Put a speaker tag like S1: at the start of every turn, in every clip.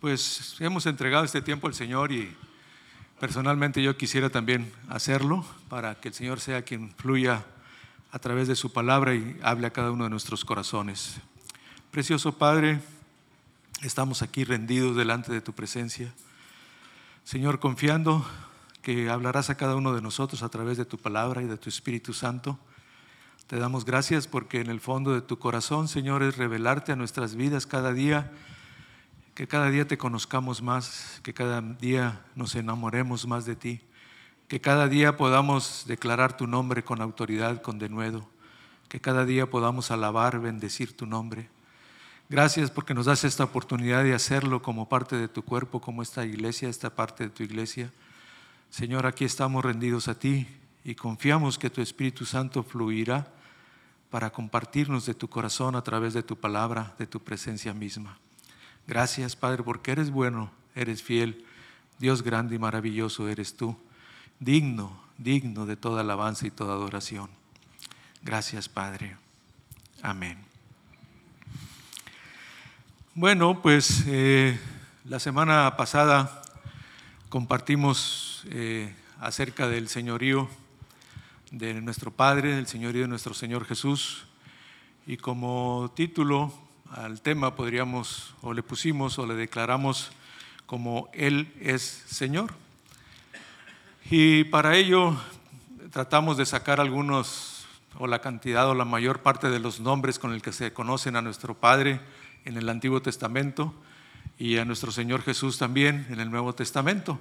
S1: Pues hemos entregado este tiempo al Señor y personalmente yo quisiera también hacerlo para que el Señor sea quien fluya a través de su palabra y hable a cada uno de nuestros corazones. Precioso Padre, estamos aquí rendidos delante de tu presencia. Señor, confiando que hablarás a cada uno de nosotros a través de tu palabra y de tu Espíritu Santo. Te damos gracias porque en el fondo de tu corazón, Señor, es revelarte a nuestras vidas cada día que cada día te conozcamos más, que cada día nos enamoremos más de ti, que cada día podamos declarar tu nombre con autoridad, con denuedo, que cada día podamos alabar, bendecir tu nombre. Gracias porque nos das esta oportunidad de hacerlo como parte de tu cuerpo, como esta iglesia, esta parte de tu iglesia. Señor, aquí estamos rendidos a ti y confiamos que tu Espíritu Santo fluirá para compartirnos de tu corazón a través de tu palabra, de tu presencia misma. Gracias, Padre, porque eres bueno, eres fiel. Dios grande y maravilloso eres tú. Digno, digno de toda alabanza y toda adoración. Gracias, Padre. Amén. Bueno, pues eh, la semana pasada compartimos eh, acerca del señorío de nuestro Padre, del señorío de nuestro Señor Jesús. Y como título al tema podríamos, o le pusimos, o le declaramos como Él es Señor. Y para ello tratamos de sacar algunos, o la cantidad, o la mayor parte de los nombres con el que se conocen a nuestro Padre en el Antiguo Testamento y a nuestro Señor Jesús también en el Nuevo Testamento.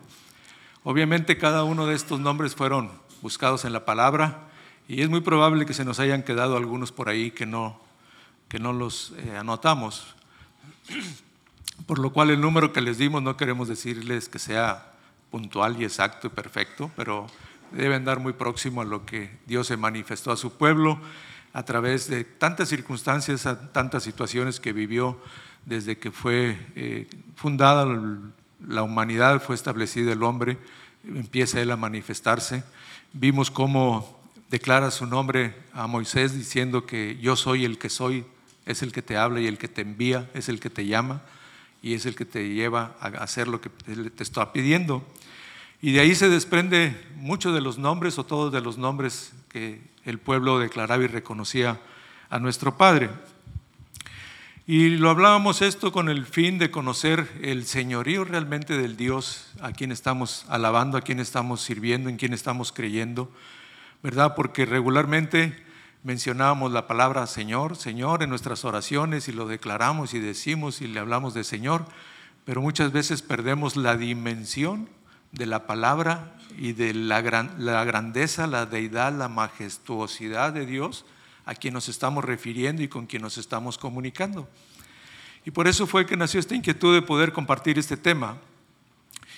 S1: Obviamente cada uno de estos nombres fueron buscados en la palabra y es muy probable que se nos hayan quedado algunos por ahí que no que no los eh, anotamos. Por lo cual el número que les dimos no queremos decirles que sea puntual y exacto y perfecto, pero debe andar muy próximo a lo que Dios se manifestó a su pueblo a través de tantas circunstancias, tantas situaciones que vivió desde que fue eh, fundada la humanidad, fue establecido el hombre, empieza él a manifestarse. Vimos cómo declara su nombre a Moisés diciendo que yo soy el que soy, es el que te habla y el que te envía, es el que te llama y es el que te lleva a hacer lo que te está pidiendo. Y de ahí se desprende muchos de los nombres o todos de los nombres que el pueblo declaraba y reconocía a nuestro Padre. Y lo hablábamos esto con el fin de conocer el señorío realmente del Dios a quien estamos alabando, a quien estamos sirviendo, en quien estamos creyendo, ¿verdad? Porque regularmente mencionábamos la palabra Señor, Señor en nuestras oraciones y lo declaramos y decimos y le hablamos de Señor, pero muchas veces perdemos la dimensión de la palabra y de la, la grandeza, la deidad, la majestuosidad de Dios a quien nos estamos refiriendo y con quien nos estamos comunicando. Y por eso fue que nació esta inquietud de poder compartir este tema.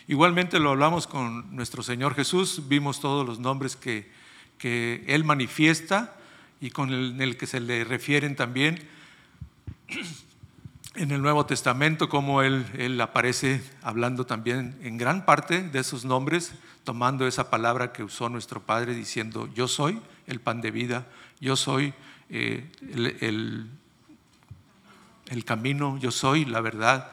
S1: Igualmente lo hablamos con nuestro Señor Jesús, vimos todos los nombres que, que Él manifiesta y con el, que se le refieren también en el Nuevo Testamento, como él, aparece hablando también en gran parte de esos nombres, tomando esa palabra que usó nuestro Padre diciendo, yo soy el pan de vida, yo soy eh, el, el, camino, yo soy la verdad,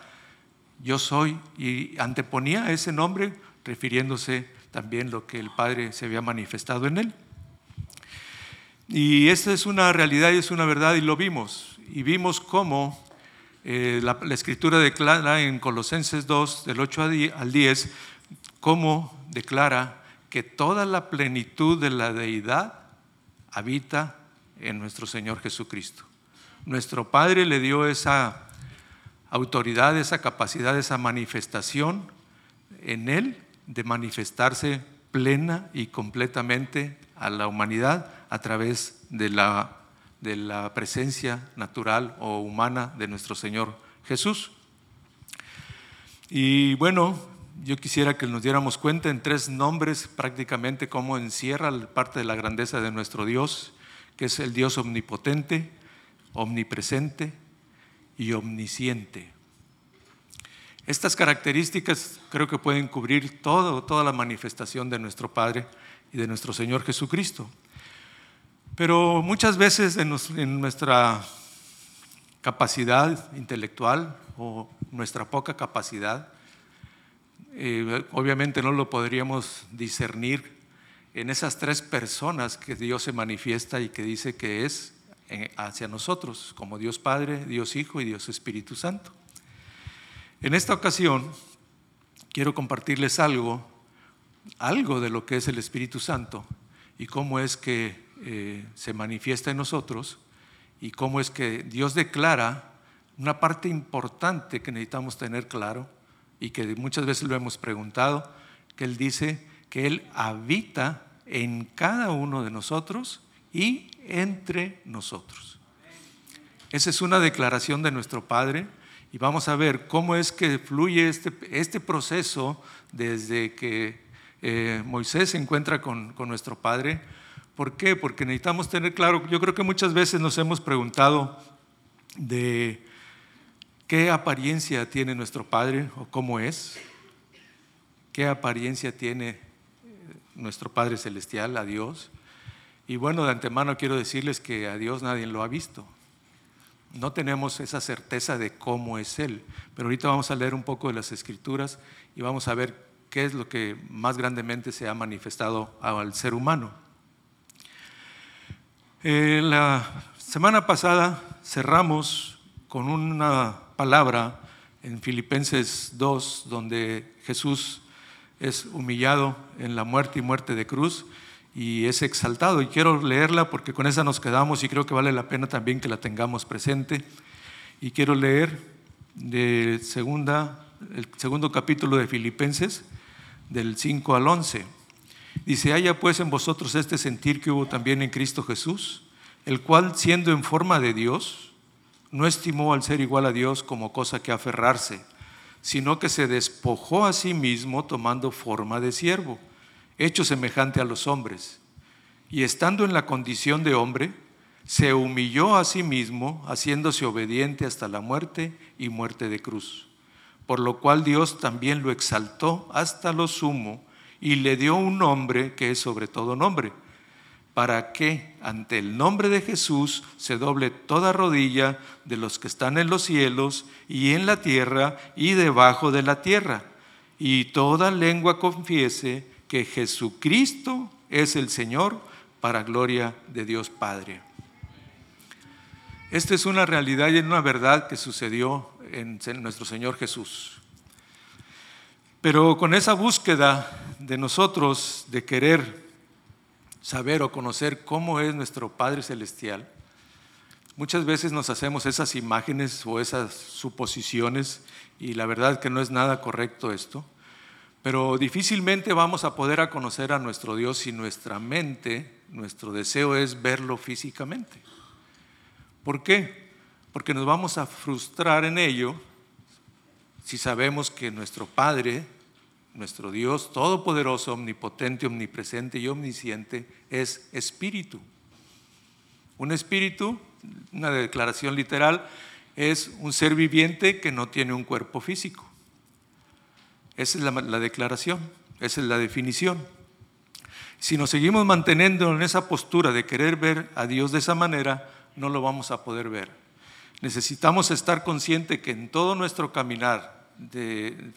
S1: yo soy, y anteponía ese nombre refiriéndose también lo que el Padre se había manifestado en él. Y esta es una realidad y es una verdad y lo vimos. Y vimos cómo eh, la, escritura declara en Colosenses 2, del 8 al 10, cómo declara que toda la plenitud de la deidad habita en nuestro Señor Jesucristo. Nuestro Padre le dio esa autoridad, esa capacidad, esa manifestación en Él de manifestarse plena y completamente a la humanidad a través de la, de la presencia natural o humana de nuestro Señor Jesús. Y bueno, yo quisiera que nos diéramos cuenta en tres nombres prácticamente cómo encierra parte de la grandeza de nuestro Dios, que es el Dios omnipotente, omnipresente y omnisciente. Estas características creo que pueden cubrir todo, toda la manifestación de nuestro Padre y de nuestro Señor Jesucristo. Pero muchas veces en nuestra capacidad intelectual o nuestra poca capacidad. Eh, obviamente no lo podríamos discernir en esas tres personas que Dios se manifiesta y que dice que es eh, hacia nosotros, como Dios Padre, Dios Hijo y Dios Espíritu Santo. En esta ocasión quiero compartirles algo, algo de lo que es el Espíritu Santo y cómo es que eh, se manifiesta en nosotros y cómo es que Dios declara una parte importante que necesitamos tener claro y que muchas veces lo hemos preguntado, que Él dice que Él habita en cada uno de nosotros y entre nosotros. Esa es una declaración de nuestro Padre y vamos a ver cómo es que fluye este, este proceso desde que eh, Moisés se encuentra con, con nuestro Padre. ¿Por qué? Porque necesitamos tener claro, yo creo que muchas veces nos hemos preguntado de qué apariencia tiene nuestro Padre o cómo es, qué apariencia tiene eh, nuestro Padre Celestial, a Dios. Y bueno, de antemano quiero decirles que a Dios nadie lo ha visto. No tenemos esa certeza de cómo es Él, pero ahorita vamos a leer un poco de las escrituras y vamos a ver qué es lo que más grandemente se ha manifestado al ser humano. Eh, la semana pasada cerramos con una palabra en Filipenses 2, donde Jesús es humillado en la muerte y muerte de cruz y es exaltado. Y quiero leerla porque con esa nos quedamos y creo que vale la pena también que la tengamos presente. Y quiero leer de el segundo capítulo de Filipenses, del 5 al 11. Dice, haya pues en vosotros este sentir que hubo también en Cristo Jesús, el cual siendo en forma de Dios, no estimó al ser igual a Dios como cosa que aferrarse, sino que se despojó a sí mismo tomando forma de siervo hecho semejante a los hombres, y estando en la condición de hombre, se humilló a sí mismo, haciéndose obediente hasta la muerte y muerte de cruz, por lo cual Dios también lo exaltó hasta lo sumo y le dio un nombre que es sobre todo nombre, para que ante el nombre de Jesús se doble toda rodilla de los que están en los cielos y en la tierra y debajo de la tierra, y toda lengua confiese que Jesucristo es el Señor para gloria de Dios Padre. Esta es una realidad y una verdad que sucedió en nuestro Señor Jesús. Pero con esa búsqueda de nosotros de querer saber o conocer cómo es nuestro Padre Celestial, muchas veces nos hacemos esas imágenes o esas suposiciones y la verdad que no es nada correcto esto. Pero difícilmente vamos a poder a conocer a nuestro Dios si nuestra mente, nuestro deseo es verlo físicamente. ¿Por qué? Porque nos vamos a frustrar en ello si sabemos que nuestro Padre, nuestro Dios todopoderoso, omnipotente, omnipresente y omnisciente es espíritu. Un espíritu, una declaración literal, es un ser viviente que no tiene un cuerpo físico. Esa es la, declaración, esa es la definición. Si nos seguimos manteniendo en esa postura de querer ver a Dios de esa manera, no lo vamos a poder ver. Necesitamos estar conscientes que en todo nuestro caminar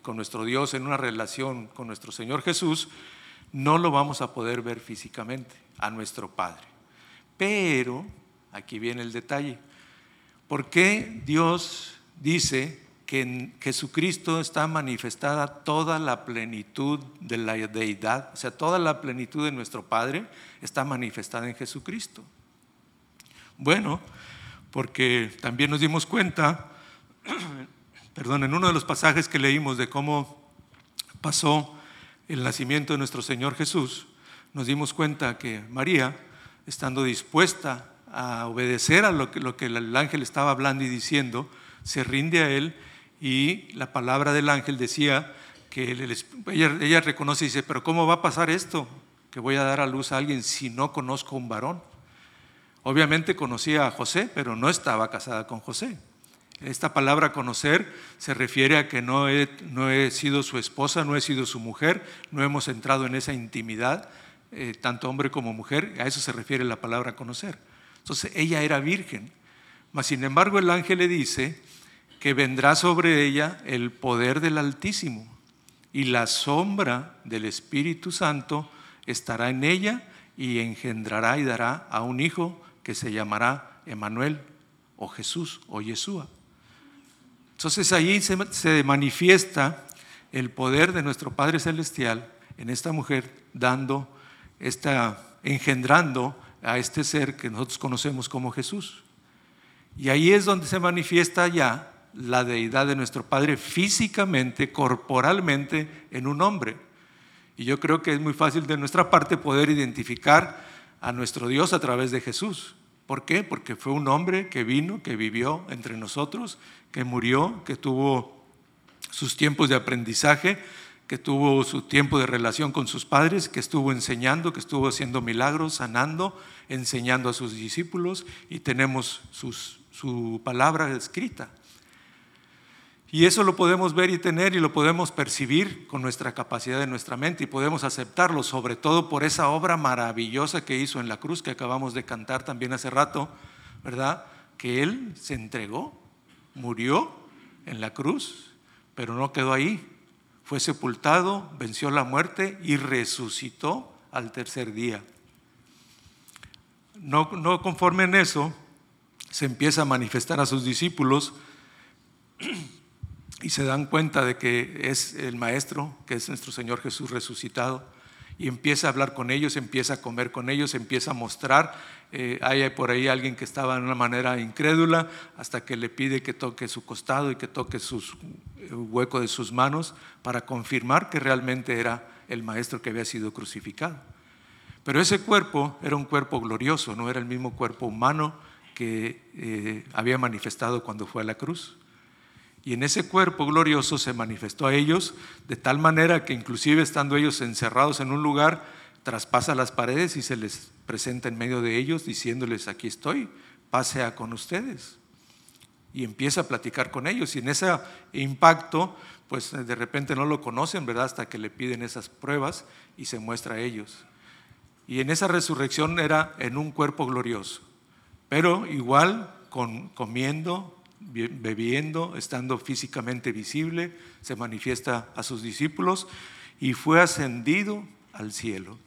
S1: con nuestro Dios, en una relación con nuestro Señor Jesús, no lo vamos a poder ver físicamente a nuestro Padre. Pero, aquí viene el detalle, ¿por qué Dios dice que en Jesucristo está manifestada toda la plenitud de la deidad, o sea, toda la plenitud de nuestro Padre está manifestada en Jesucristo. Bueno, porque también nos dimos cuenta, perdón, en uno de los pasajes que leímos de cómo pasó el nacimiento de nuestro Señor Jesús, nos dimos cuenta que María, estando dispuesta a obedecer a lo que, lo que el ángel estaba hablando y diciendo, se rinde a él y la palabra del ángel decía que ella, reconoce y dice, pero ¿cómo va a pasar esto? Que voy a dar a luz a alguien si no conozco un varón. Obviamente conocía a José, pero no estaba casada con José. Esta palabra conocer se refiere a que no he, no he sido su esposa, no he sido su mujer, no hemos entrado en esa intimidad, eh, tanto hombre como mujer, a eso se refiere la palabra conocer. Entonces ella era virgen, mas sin embargo el ángel le dice que vendrá sobre ella el poder del Altísimo y la sombra del Espíritu Santo estará en ella y engendrará y dará a un hijo que se llamará Emanuel o Jesús o Yeshua. Entonces allí se, se manifiesta el poder de nuestro Padre Celestial en esta mujer, dando, esta, engendrando a este ser que nosotros conocemos como Jesús. Y ahí es donde se manifiesta ya la deidad de nuestro Padre físicamente, corporalmente, en un hombre. Y yo creo que es muy fácil de nuestra parte poder identificar a nuestro Dios a través de Jesús. ¿Por qué? Porque fue un hombre que vino, que vivió entre nosotros, que murió, que tuvo sus tiempos de aprendizaje, que tuvo su tiempo de relación con sus padres, que estuvo enseñando, que estuvo haciendo milagros, sanando, enseñando a sus discípulos y tenemos su palabra escrita. Y eso lo podemos ver y tener y lo podemos percibir con nuestra capacidad de nuestra mente y podemos aceptarlo, sobre todo por esa obra maravillosa que hizo en la cruz que acabamos de cantar también hace rato, ¿verdad? Que Él se entregó, murió en la cruz, pero no quedó ahí. Fue sepultado, venció la muerte y resucitó al tercer día. No, no conforme en eso, se empieza a manifestar a sus discípulos y se dan cuenta de que es el Maestro, que es nuestro Señor Jesús resucitado, y empieza a hablar con ellos, empieza a comer con ellos, empieza a mostrar. Eh, hay por ahí alguien que estaba de una manera incrédula hasta que le pide que toque su costado y que toque sus, el hueco de sus manos para confirmar que realmente era el Maestro que había sido crucificado. Pero ese cuerpo era un cuerpo glorioso, no era el mismo cuerpo humano que eh, había manifestado cuando fue a la cruz. Y en ese cuerpo glorioso se manifestó a ellos de tal manera que inclusive estando ellos encerrados en un lugar, traspasa las paredes y se les presenta en medio de ellos diciéndoles, aquí estoy, pase a con ustedes. Y empieza a platicar con ellos. Y en ese impacto, pues de repente no lo conocen, ¿verdad? Hasta que le piden esas pruebas y se muestra a ellos. Y en esa resurrección era en un cuerpo glorioso, pero igual con, comiendo, bebiendo, estando físicamente visible, se manifiesta a sus discípulos y fue ascendido al cielo.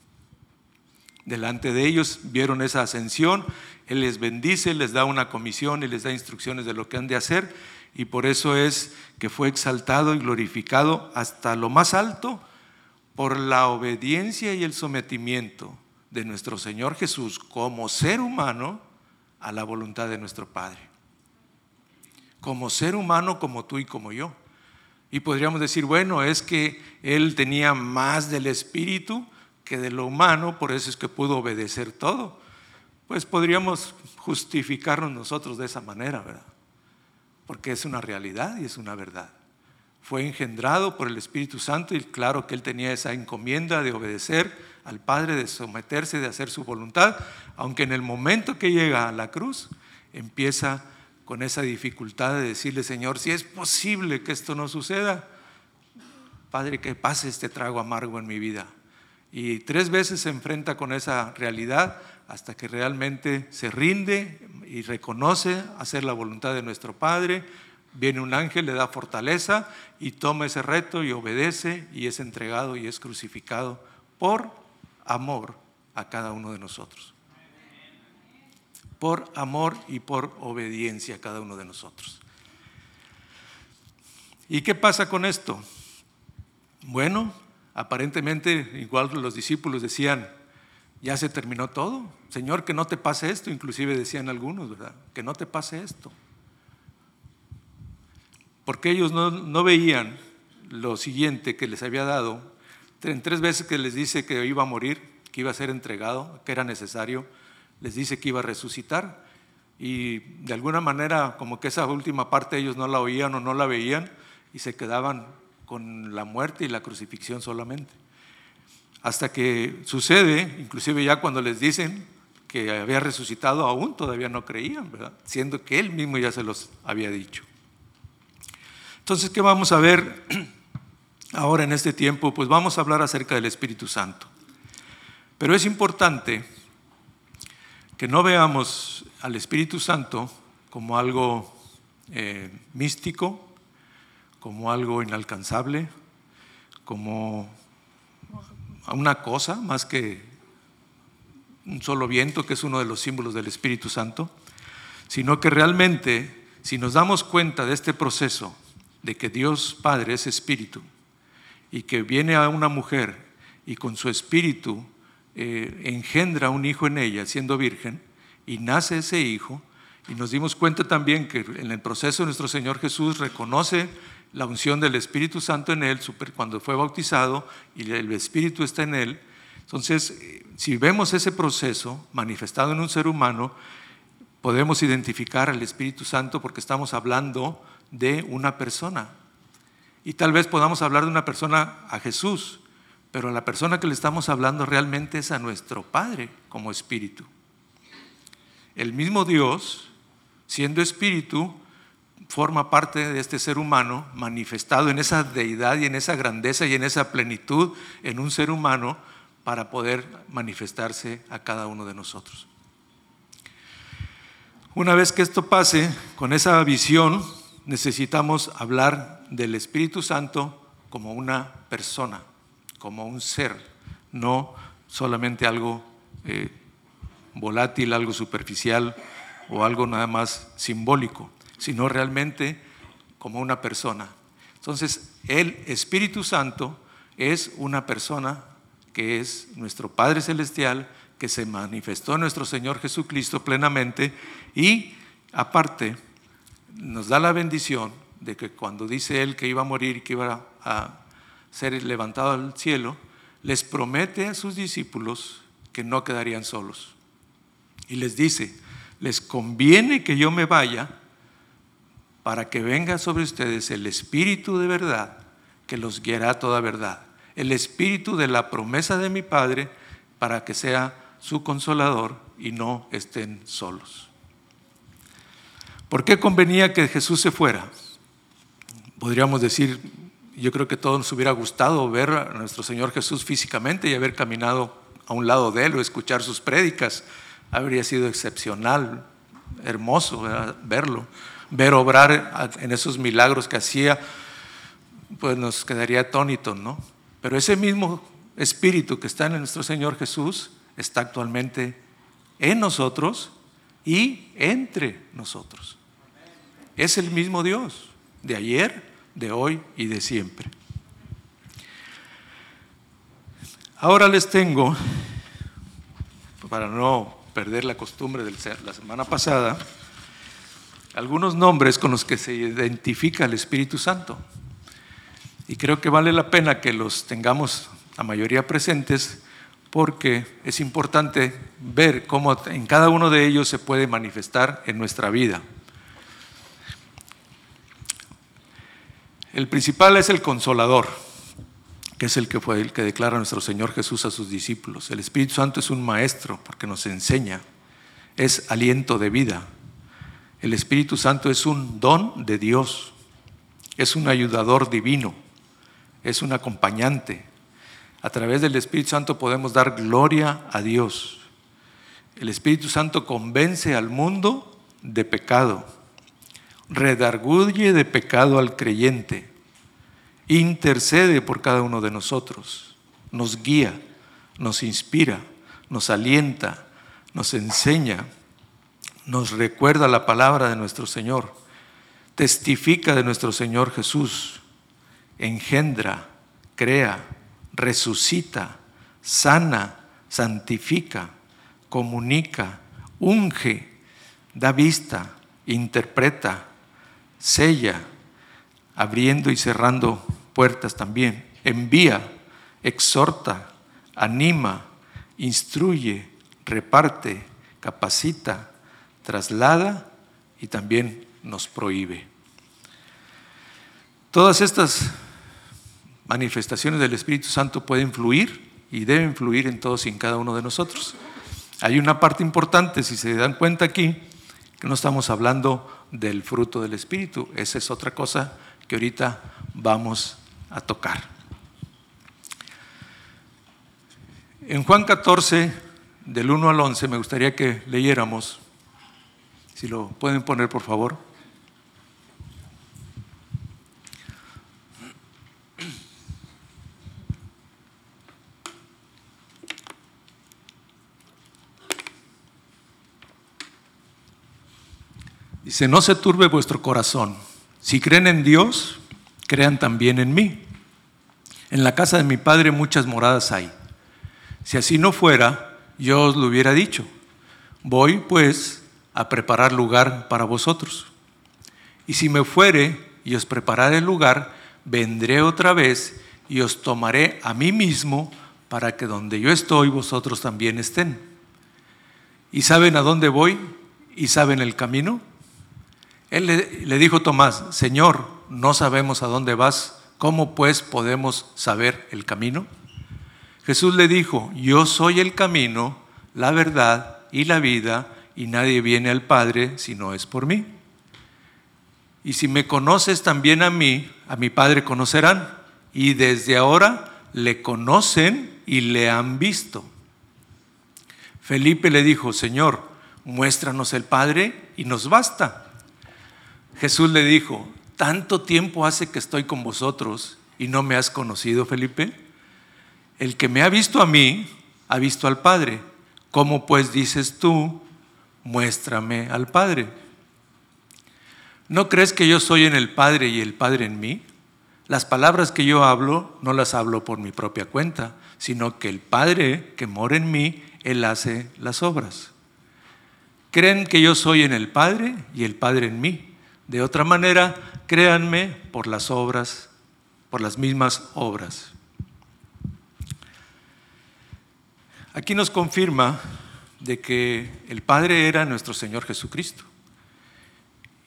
S1: Delante de ellos vieron esa ascensión, Él les bendice, les da una comisión y les da instrucciones de lo que han de hacer y por eso es que fue exaltado y glorificado hasta lo más alto por la obediencia y el sometimiento de nuestro Señor Jesús como ser humano a la voluntad de nuestro Padre como ser humano como tú y como yo. Y podríamos decir, bueno, es que él tenía más del espíritu que de lo humano, por eso es que pudo obedecer todo. Pues podríamos justificarnos nosotros de esa manera, ¿verdad? Porque es una realidad y es una verdad. Fue engendrado por el Espíritu Santo y claro que él tenía esa encomienda de obedecer al Padre, de someterse, de hacer su voluntad, aunque en el momento que llega a la cruz empieza con esa dificultad de decirle, Señor, si es posible que esto no suceda, Padre, que pase este trago amargo en mi vida. Y tres veces se enfrenta con esa realidad hasta que realmente se rinde y reconoce hacer la voluntad de nuestro Padre. Viene un ángel, le da fortaleza y toma ese reto y obedece y es entregado y es crucificado por amor a cada uno de nosotros por amor y por obediencia a cada uno de nosotros. ¿Y qué pasa con esto? Bueno, aparentemente igual los discípulos decían, ya se terminó todo, Señor, que no te pase esto, inclusive decían algunos, ¿verdad? Que no te pase esto. Porque ellos no, no veían lo siguiente que les había dado, en tres veces que les dice que iba a morir, que iba a ser entregado, que era necesario, les dice que iba a resucitar y de alguna manera como que esa última parte ellos no la oían o no la veían y se quedaban con la muerte y la crucifixión solamente. Hasta que sucede, inclusive ya cuando les dicen que había resucitado aún todavía no creían. Siendo que él mismo ya se los había dicho. Entonces, ¿qué vamos a ver ahora en este tiempo? Pues vamos a hablar acerca del Espíritu Santo. Pero es importante que no veamos al Espíritu Santo como algo eh, místico, como algo inalcanzable, como una cosa más que un solo viento, que es uno de los símbolos del Espíritu Santo, sino que realmente, si nos damos cuenta de este proceso, de que Dios Padre es espíritu, y que viene a una mujer y con su espíritu eh, engendra un hijo en ella, siendo virgen, y nace ese hijo, y nos dimos cuenta también que en el proceso nuestro Señor Jesús reconoce la unción del Espíritu Santo en él cuando fue bautizado y el Espíritu está en él. Entonces, eh, si vemos ese proceso manifestado en un ser humano, podemos identificar al Espíritu Santo porque estamos hablando de una persona. Y tal vez podamos hablar de una persona a Jesús, pero la persona que le estamos hablando realmente es a nuestro Padre como Espíritu. El mismo Dios, siendo Espíritu, forma parte de este ser humano manifestado en esa deidad y en esa grandeza y en esa plenitud en un ser humano para poder manifestarse a cada uno de nosotros. Una vez que esto pase, con esa visión necesitamos hablar del Espíritu Santo como una persona, como un ser, no solamente algo eh, volátil, algo superficial o algo nada más simbólico sino realmente como una persona. Entonces, el Espíritu Santo es una persona que es nuestro Padre Celestial, que se manifestó en nuestro Señor Jesucristo plenamente y aparte nos da la bendición de que cuando dice Él que iba a morir que iba a ser levantado al cielo, les promete a sus discípulos que no quedarían solos. Y les dice, les conviene que yo me vaya para que venga sobre ustedes el Espíritu de verdad que los guiará a toda verdad. El Espíritu de la promesa de mi Padre para que sea su consolador y no estén solos. ¿Por qué convenía que Jesús se fuera? Podríamos decir, yo creo que todos nos hubiera gustado ver a nuestro Señor Jesús físicamente y haber caminado a un lado de Él o escuchar sus prédicas. Habría sido excepcional, hermoso verlo ver obrar en esos milagros que hacía, pues nos quedaría atónitos, ¿no? Pero ese mismo espíritu que está en nuestro Señor Jesús está actualmente en nosotros y entre nosotros. Es el mismo Dios de ayer, de hoy y de siempre. Ahora les tengo, para no perder la costumbre de la semana pasada, algunos nombres con los que se identifica el Espíritu Santo. Y creo que vale la pena que los tengamos a mayoría presentes porque es importante ver cómo en cada uno de ellos se puede manifestar en nuestra vida. El principal es el consolador, que es el que fue el que declara nuestro Señor Jesús a sus discípulos. El Espíritu Santo es un maestro porque nos enseña, es aliento de vida, el Espíritu Santo es un don de Dios, es un ayudador divino, es un acompañante. A través del Espíritu Santo podemos dar gloria a Dios. El Espíritu Santo convence al mundo de pecado, redarguye de pecado al creyente, intercede por cada uno de nosotros, nos guía, nos inspira, nos alienta, nos enseña nos recuerda la palabra de nuestro Señor, testifica de nuestro Señor Jesús, engendra, crea, resucita, sana, santifica, comunica, unge, da vista, interpreta, sella, abriendo y cerrando puertas también, envía, exhorta, anima, instruye, reparte, capacita, traslada y también nos prohíbe. Todas estas manifestaciones del Espíritu Santo pueden fluir y deben fluir en todos y en cada uno de nosotros. Hay una parte importante, si se dan cuenta aquí, no estamos hablando del fruto del Espíritu. Esa es otra cosa que ahorita vamos a tocar. En Juan 14, del 1 al 11, me gustaría que leyéramos si lo pueden poner, por favor. Dice, no se turbe vuestro corazón. Si creen en Dios, crean también en mí. En la casa de mi Padre muchas moradas hay. Si así no fuera, yo os lo hubiera dicho. Voy, pues, a preparar lugar para vosotros. Y si me fuere y os prepararé el lugar, vendré otra vez y os tomaré a mí mismo para que donde yo estoy vosotros también estén. ¿Y saben a dónde voy? ¿Y saben el camino? Él le, dijo Tomás, Señor, no sabemos a dónde vas, ¿cómo pues podemos saber el camino? Jesús le dijo, yo soy el camino, la verdad y la vida, y nadie viene al Padre si no es por mí. Y si me conoces también a mí, a mi Padre conocerán. Y desde ahora le conocen y le han visto. Felipe le dijo, Señor, muéstranos el Padre y nos basta. Jesús le dijo, ¿tanto tiempo hace que estoy con vosotros y no me has conocido, Felipe? El que me ha visto a mí, ha visto al Padre. ¿Cómo pues dices tú, muéstrame al Padre? ¿No crees que yo soy en el Padre y el Padre en mí? Las palabras que yo hablo no las hablo por mi propia cuenta, sino que el Padre que mora en mí, Él hace las obras. Creen que yo soy en el Padre y el Padre en mí. De otra manera, créanme por las obras, por las mismas obras. Aquí nos confirma de que el Padre era nuestro Señor Jesucristo.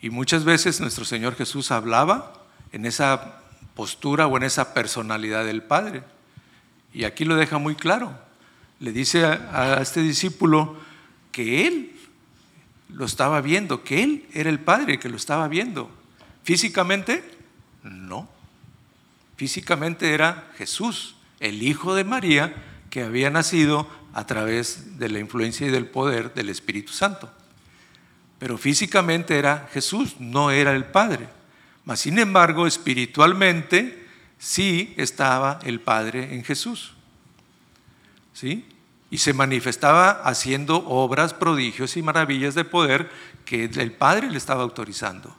S1: Y muchas veces nuestro Señor Jesús hablaba en esa postura o en esa personalidad del Padre. Y aquí lo deja muy claro. Le dice a, este discípulo que él lo estaba viendo, que él era el Padre que lo estaba viendo. Físicamente, no. Físicamente era Jesús, el Hijo de María, que había nacido a través de la influencia y del poder del Espíritu Santo pero físicamente era Jesús, no era el Padre. Mas, sin embargo, espiritualmente sí estaba el Padre en Jesús. ¿Sí? Y se manifestaba haciendo obras, prodigios y maravillas de poder que el Padre le estaba autorizando.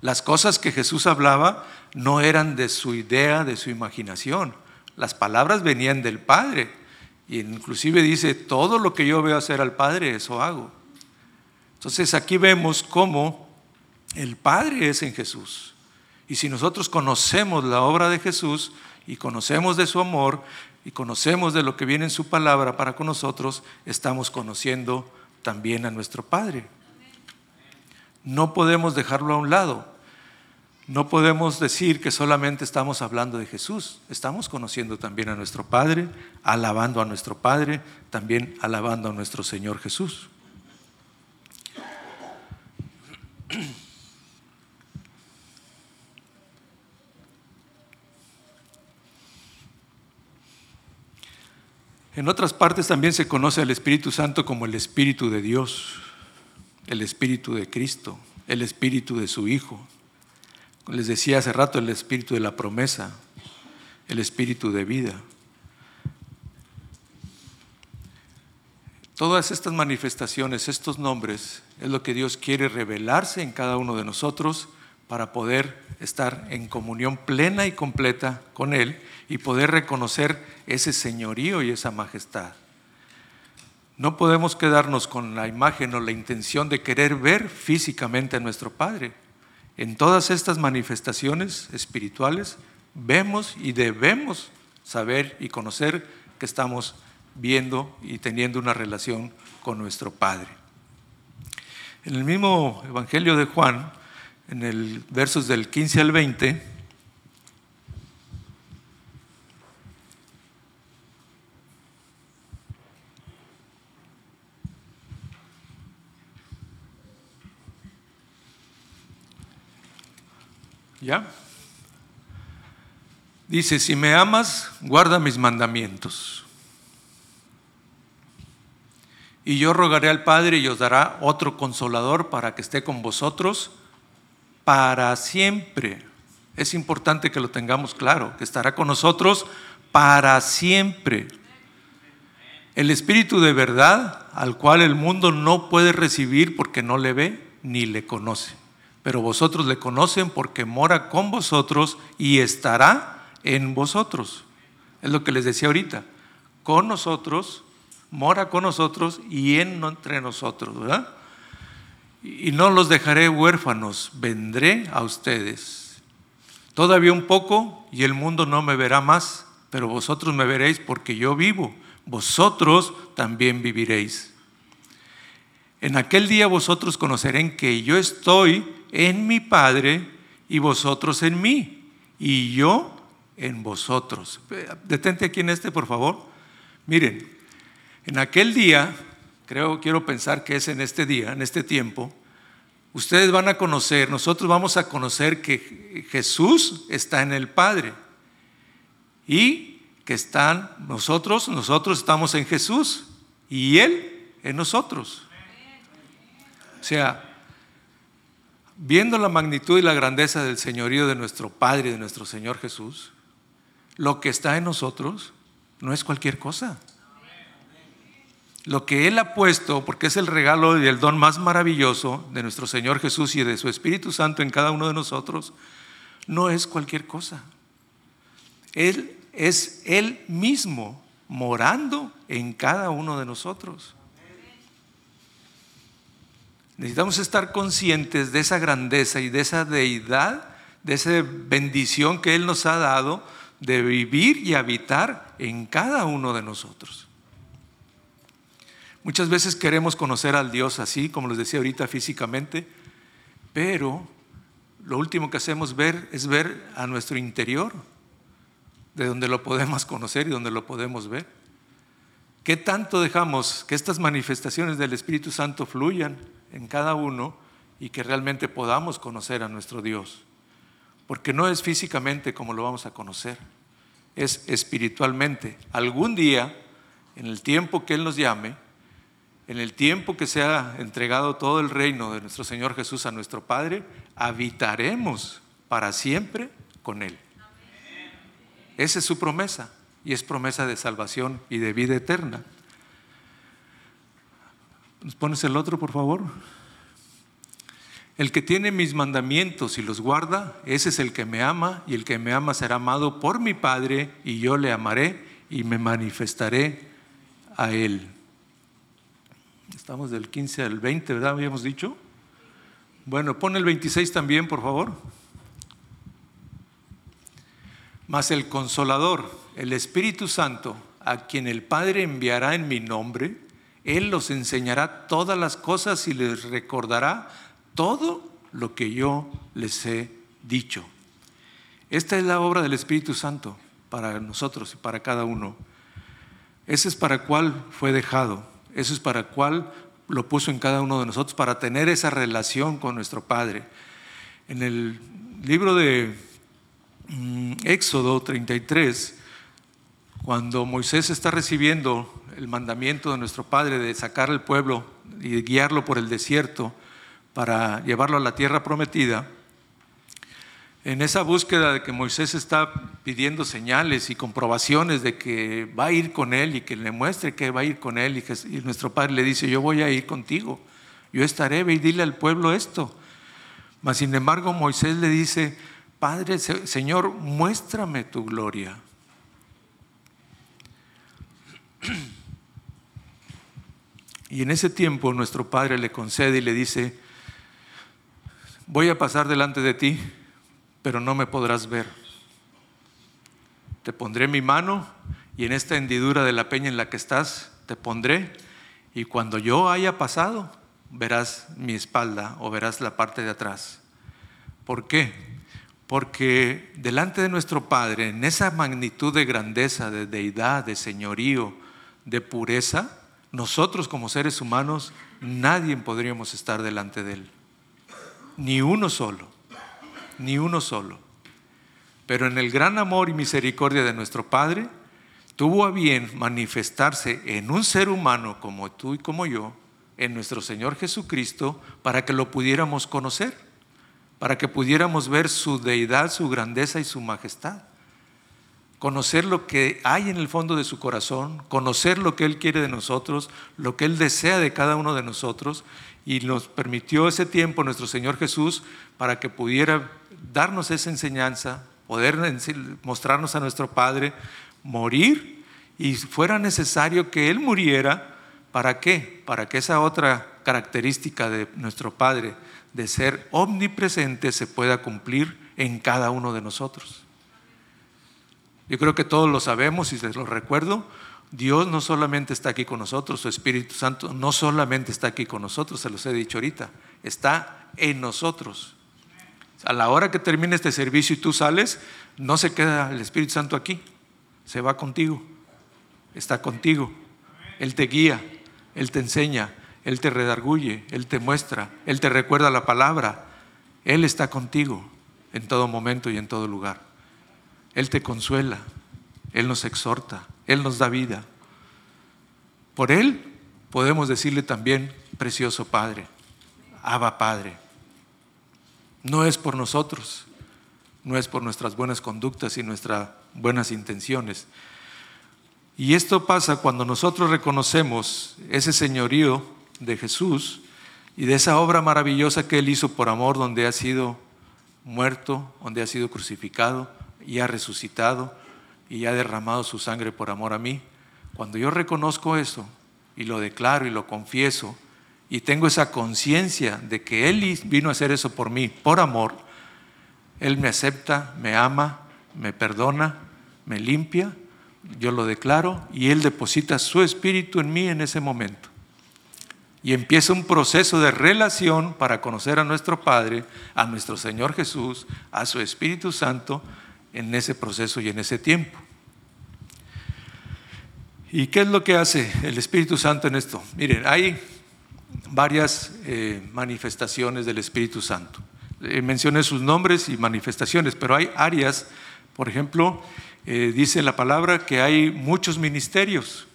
S1: Las cosas que Jesús hablaba no eran de su idea, de su imaginación. Las palabras venían del Padre. Y inclusive dice, todo lo que yo veo hacer al Padre, eso hago. Entonces aquí vemos cómo el Padre es en Jesús. Y si nosotros conocemos la obra de Jesús y conocemos de su amor y conocemos de lo que viene en su palabra para con nosotros, estamos conociendo también a nuestro Padre. No podemos dejarlo a un lado. No podemos decir que solamente estamos hablando de Jesús. Estamos conociendo también a nuestro Padre, alabando a nuestro Padre, también alabando a nuestro Señor Jesús. En otras partes también se conoce al Espíritu Santo como el Espíritu de Dios, el Espíritu de Cristo, el Espíritu de su Hijo. Les decía hace rato el Espíritu de la promesa, el Espíritu de vida. Todas estas manifestaciones, estos nombres, es lo que Dios quiere revelarse en cada uno de nosotros para poder estar en comunión plena y completa con Él y poder reconocer ese señorío y esa majestad. No podemos quedarnos con la imagen o la intención de querer ver físicamente a nuestro Padre. En todas estas manifestaciones espirituales vemos y debemos saber y conocer que estamos viendo y teniendo una relación con nuestro Padre. En el mismo Evangelio de Juan, en el versos del 15 al 20, ¿Ya? Dice, si me amas, guarda mis mandamientos. Y yo rogaré al Padre y os dará otro consolador para que esté con vosotros para siempre. Es importante que lo tengamos claro, que estará con nosotros para siempre. El Espíritu de verdad al cual el mundo no puede recibir porque no le ve ni le conoce. pero vosotros le conocen porque mora con vosotros y estará en vosotros. Es lo que les decía ahorita. Con nosotros, mora con nosotros y en entre nosotros, ¿verdad? Y no los dejaré huérfanos, vendré a ustedes. Todavía un poco y el mundo no me verá más, pero vosotros me veréis porque yo vivo. Vosotros también viviréis. En aquel día vosotros conocerán que yo estoy en mi Padre y vosotros en mí, y yo en vosotros. Detente aquí en este, por favor. Miren, en aquel día, creo, quiero pensar que es en este día, en este tiempo, ustedes van a conocer, nosotros vamos a conocer que Jesús está en el Padre y que están nosotros, nosotros estamos en Jesús y Él en nosotros. O sea, viendo la magnitud y la grandeza del señorío de nuestro Padre de nuestro Señor Jesús, lo que está en nosotros no es cualquier cosa. Lo que Él ha puesto, porque es el regalo y el don más maravilloso de nuestro Señor Jesús y de su Espíritu Santo en cada uno de nosotros, no es cualquier cosa. Él es Él mismo morando en cada uno de nosotros. Necesitamos estar conscientes de esa grandeza y de esa deidad, de esa bendición que Él nos ha dado de vivir y habitar en cada uno de nosotros. Muchas veces queremos conocer al Dios así, como les decía ahorita físicamente, pero lo último que hacemos ver es ver a nuestro interior, de donde lo podemos conocer y donde lo podemos ver. ¿Qué tanto dejamos que estas manifestaciones del Espíritu Santo fluyan en cada uno y que realmente podamos conocer a nuestro Dios. Porque no es físicamente como lo vamos a conocer, es espiritualmente. Algún día, en el tiempo que Él nos llame, en el tiempo que sea entregado todo el reino de nuestro Señor Jesús a nuestro Padre, habitaremos para siempre con Él. Esa es su promesa y es promesa de salvación y de vida eterna. ¿Nos pones el otro, por favor? El que tiene mis mandamientos y los guarda, ese es el que me ama, y el que me ama será amado por mi Padre, y yo le amaré y me manifestaré a él. Estamos del 15 al 20, ¿verdad? Habíamos dicho. Bueno, pon el 26 también, por favor. Mas el consolador, el Espíritu Santo, a quien el Padre enviará en mi nombre, él los enseñará todas las cosas y les recordará todo lo que yo les he dicho. Esta es la obra del Espíritu Santo para nosotros y para cada uno. Ese es para cuál fue dejado. Eso es para cuál lo puso en cada uno de nosotros, para tener esa relación con nuestro Padre. En el libro de mm, Éxodo 33, cuando Moisés está recibiendo el mandamiento de nuestro Padre de sacar al pueblo y guiarlo por el desierto para llevarlo a la tierra prometida, en esa búsqueda de que Moisés está pidiendo señales y comprobaciones de que va a ir con él y que le muestre que va a ir con él, y, nuestro Padre le dice, yo voy a ir contigo, yo estaré, ve y dile al pueblo esto. Mas sin embargo Moisés le dice, Padre, Señor, muéstrame tu gloria. Y en ese tiempo nuestro Padre le concede y le dice, voy a pasar delante de ti, pero no me podrás ver. Te pondré mi mano y en esta hendidura de la peña en la que estás te pondré y cuando yo haya pasado verás mi espalda o verás la parte de atrás. ¿Por qué? Porque delante de nuestro Padre, en esa magnitud de grandeza, de deidad, de señorío, de pureza, nosotros como seres humanos, nadie podríamos estar delante de Él. Ni uno solo, ni uno solo. Pero en el gran amor y misericordia de nuestro Padre, tuvo a bien manifestarse en un ser humano como tú y como yo, en nuestro Señor Jesucristo, para que lo pudiéramos conocer, para que pudiéramos ver su deidad, su grandeza y su majestad. conocer lo que hay en el fondo de su corazón, conocer lo que Él quiere de nosotros, lo que Él desea de cada uno de nosotros, y nos permitió ese tiempo nuestro Señor Jesús para que pudiera darnos esa enseñanza, poder mostrarnos a nuestro Padre, morir y fuera necesario que Él muriera, ¿para qué? Para que esa otra característica de nuestro Padre, de ser omnipresente, se pueda cumplir en cada uno de nosotros. Yo creo que todos lo sabemos y se lo recuerdo. Dios no solamente está aquí con nosotros, su Espíritu Santo no solamente está aquí con nosotros, se los he dicho ahorita, está en nosotros. A la hora que termine este servicio y tú sales, no se queda el Espíritu Santo aquí, se va contigo, está contigo. Él te guía, Él te enseña, Él te redarguye, Él te muestra, Él te recuerda la palabra. Él está contigo en todo momento y en todo lugar. Él te consuela, Él nos exhorta, Él nos da vida. Por Él podemos decirle también, precioso Padre, Abba Padre. No es por nosotros, no es por nuestras buenas conductas y nuestras buenas intenciones. Y esto pasa cuando nosotros reconocemos ese señorío de Jesús y de esa obra maravillosa que Él hizo por amor, donde ha sido muerto, donde ha sido crucificado y ha resucitado y ha derramado su sangre por amor a mí. Cuando yo reconozco eso y lo declaro y lo confieso, y tengo esa conciencia de que Él vino a hacer eso por mí, por amor, Él me acepta, me ama, me perdona, me limpia, yo lo declaro y Él deposita su espíritu en mí en ese momento. Y empieza un proceso de relación para conocer a nuestro Padre, a nuestro Señor Jesús, a su Espíritu Santo en ese proceso y en ese tiempo. ¿Y qué es lo que hace el Espíritu Santo en esto? Miren, hay varias eh, manifestaciones del Espíritu Santo. Eh, mencioné sus nombres y manifestaciones, pero hay áreas, por ejemplo, eh, dice la palabra que hay muchos ministerios,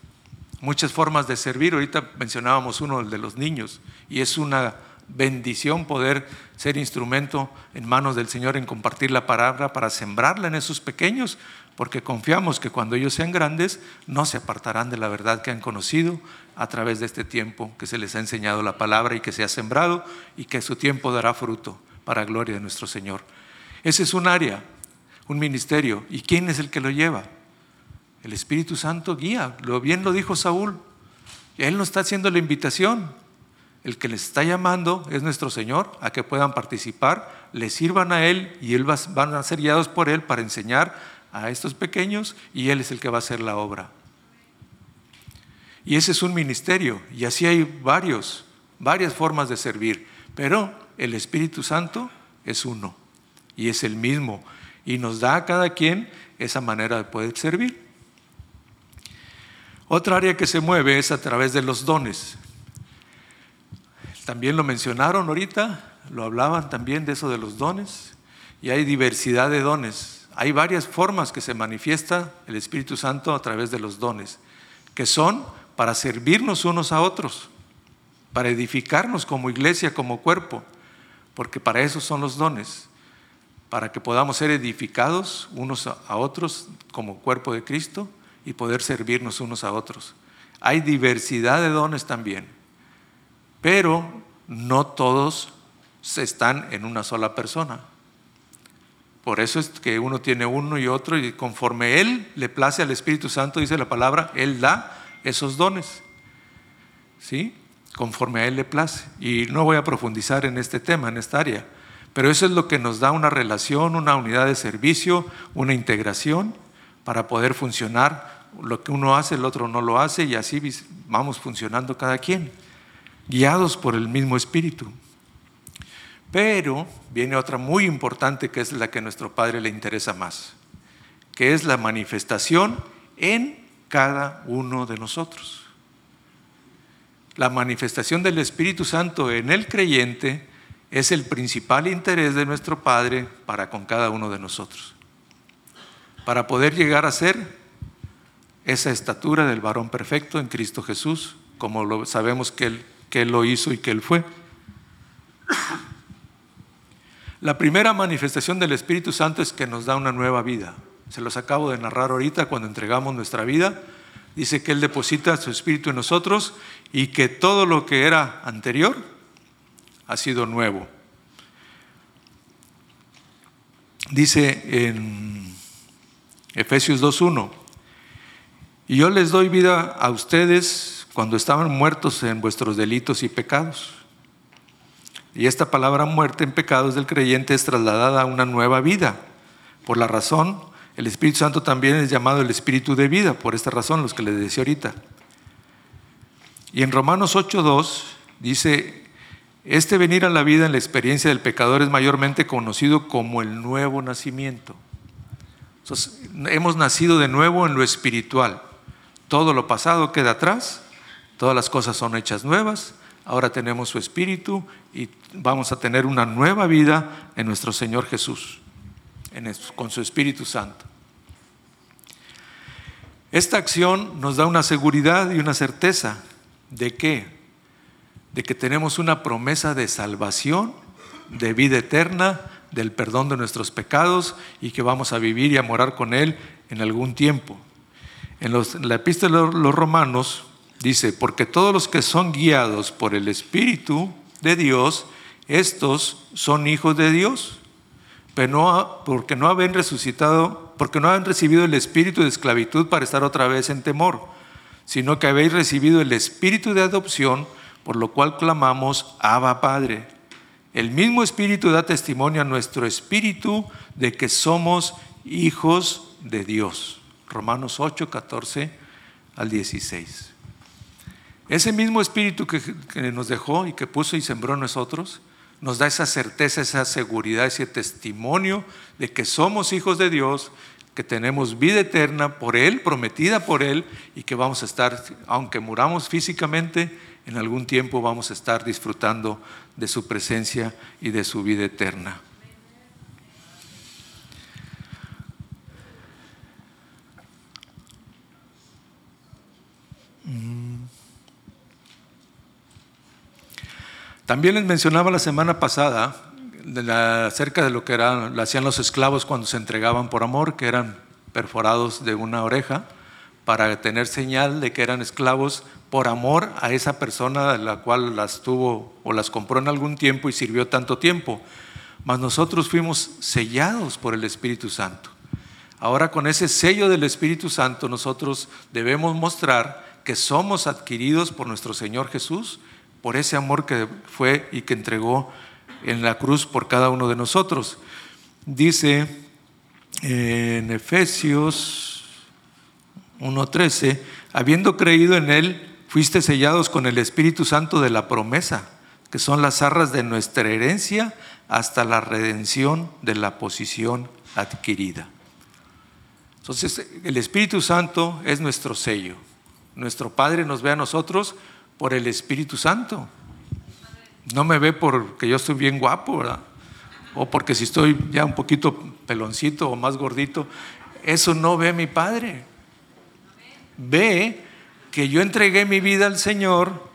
S1: muchas formas de servir. Ahorita mencionábamos uno, el de los niños, y es una bendición poder ser instrumento en manos del Señor en compartir la palabra para sembrarla en esos pequeños, porque confiamos que cuando ellos sean grandes no se apartarán de la verdad que han conocido a través de este tiempo que se les ha enseñado la palabra y que se ha sembrado y que su tiempo dará fruto para gloria de nuestro Señor. Ese es un área, un ministerio. ¿Y quién es el que lo lleva? El Espíritu Santo guía. Lo bien lo dijo Saúl. Él no está haciendo la invitación. El que les está llamando es nuestro Señor a que puedan participar, le sirvan a Él y él van a ser guiados por Él para enseñar a estos pequeños y Él es el que va a hacer la obra. Y ese es un ministerio y así hay varios, varias formas de servir, pero el Espíritu Santo es uno y es el mismo y nos da a cada quien esa manera de poder servir. Otra área que se mueve es a través de los dones. También lo mencionaron ahorita, lo hablaban también de eso de los dones, y hay diversidad de dones. Hay varias formas que se manifiesta el Espíritu Santo a través de los dones, que son para servirnos unos a otros, para edificarnos como iglesia, como cuerpo, porque para eso son los dones, para que podamos ser edificados unos a otros como cuerpo de Cristo y poder servirnos unos a otros. Hay diversidad de dones también, pero no todos están en una sola persona. Por eso es que uno tiene uno y otro y conforme Él le place al Espíritu Santo, dice la palabra, Él da esos dones. ¿Sí? Conforme a Él le place. Y no voy a profundizar en este tema, en esta área. Pero eso es lo que nos da una relación, una unidad de servicio, una integración para poder funcionar. Lo que uno hace, el otro no lo hace y así vamos funcionando cada quien, guiados por el mismo espíritu. Pero viene otra muy importante que es la que a nuestro Padre le interesa más, que es la manifestación en cada uno de nosotros. La manifestación del Espíritu Santo en el creyente es el principal interés de nuestro Padre para con cada uno de nosotros. Para poder llegar a ser esa estatura del varón perfecto en Cristo Jesús, como lo sabemos que él, que él lo hizo y que Él fue. La primera manifestación del Espíritu Santo es que nos da una nueva vida, Se los acabo de narrar ahorita cuando entregamos nuestra vida. Dice que Él deposita su espíritu en nosotros y que todo lo que era anterior ha sido nuevo. Dice en Efesios 2.1, y yo les doy vida a ustedes cuando estaban muertos en vuestros delitos y pecados. Y esta palabra muerte en pecados del creyente es trasladada a una nueva vida. Por la razón, el Espíritu Santo también es llamado el Espíritu de vida, por esta razón, los que les decía ahorita. Y en Romanos 8.2 dice, este venir a la vida en la experiencia del pecador es mayormente conocido como el nuevo nacimiento. Entonces, hemos nacido de nuevo en lo espiritual. Todo lo pasado queda atrás, todas las cosas son hechas nuevas, ahora tenemos su espíritu y vamos a tener una nueva vida en nuestro Señor Jesús, con su Espíritu Santo. Esta acción nos da una seguridad y una certeza de qué? De que tenemos una promesa de salvación, de vida eterna, del perdón de nuestros pecados y que vamos a vivir y a morar con Él en algún tiempo. En, la epístola de los romanos dice, porque todos los que son guiados por el Espíritu de Dios, estos son hijos de Dios, pero no, porque no habían resucitado, porque no han recibido el espíritu de esclavitud para estar otra vez en temor, sino que habéis recibido el espíritu de adopción, por lo cual clamamos, Abba Padre. El mismo espíritu da testimonio a nuestro espíritu de que somos hijos de Dios. Romanos 8, 14 al 16. Ese mismo espíritu que, nos dejó y que puso y sembró en nosotros, nos da esa certeza, esa seguridad, ese testimonio de que somos hijos de Dios, que tenemos vida eterna por Él, prometida por Él, y que vamos a estar, aunque muramos físicamente, en algún tiempo vamos a estar disfrutando de su presencia y de su vida eterna. También les mencionaba la semana pasada acerca de lo que eran, hacían los esclavos cuando se entregaban por amor, que eran perforados de una oreja para tener señal de que eran esclavos por amor a esa persona de la cual las tuvo o las compró en algún tiempo y sirvió tanto tiempo. Mas nosotros fuimos sellados por el Espíritu Santo. Ahora con ese sello del Espíritu Santo nosotros debemos mostrar que somos adquiridos por nuestro Señor Jesús por ese amor que fue y que entregó en la cruz por cada uno de nosotros. Dice en Efesios 1.13, habiendo creído en Él, fuiste sellados con el Espíritu Santo de la promesa, que son las arras de nuestra herencia hasta la redención de la posición adquirida. Entonces, el Espíritu Santo es nuestro sello. Nuestro Padre nos ve a nosotros por el Espíritu Santo. No me ve porque yo estoy bien guapo, ¿verdad? O porque si estoy ya un poquito peloncito o más gordito. Eso no ve mi Padre. Ve que yo entregué mi vida al Señor.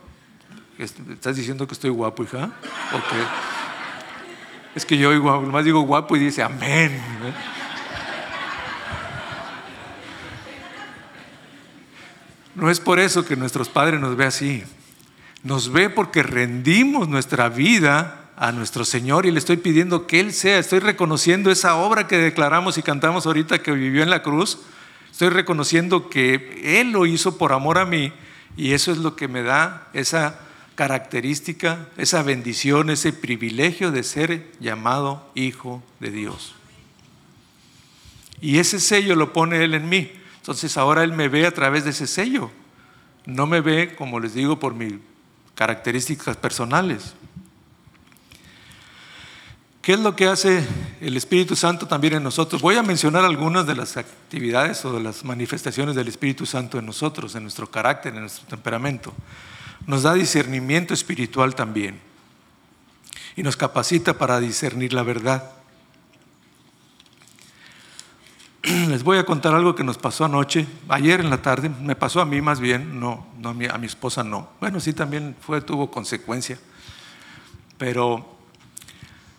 S1: ¿Estás diciendo que estoy guapo, hija? Es que yo más digo guapo y dice amén. ¿eh? No es por eso que nuestros padres nos ve así. Nos ve porque rendimos nuestra vida a nuestro Señor y le estoy pidiendo que Él sea. Estoy reconociendo esa obra que declaramos y cantamos ahorita que vivió en la cruz. Estoy reconociendo que Él lo hizo por amor a mí y eso es lo que me da esa característica, esa bendición, ese privilegio de ser llamado hijo de Dios. Y ese sello lo pone Él en mí. Entonces ahora Él me ve a través de ese sello. No me ve, como les digo, por mis características personales. ¿Qué es lo que hace el Espíritu Santo también en nosotros? Voy a mencionar algunas de las actividades o de las manifestaciones del Espíritu Santo en nosotros, en nuestro carácter, en nuestro temperamento. Nos da discernimiento espiritual también y nos capacita para discernir la verdad. les voy a contar algo que nos pasó anoche, ayer en la tarde, me pasó a mí más bien, no, no a, mi, a mi esposa no. Bueno, sí también fue, tuvo consecuencia. Pero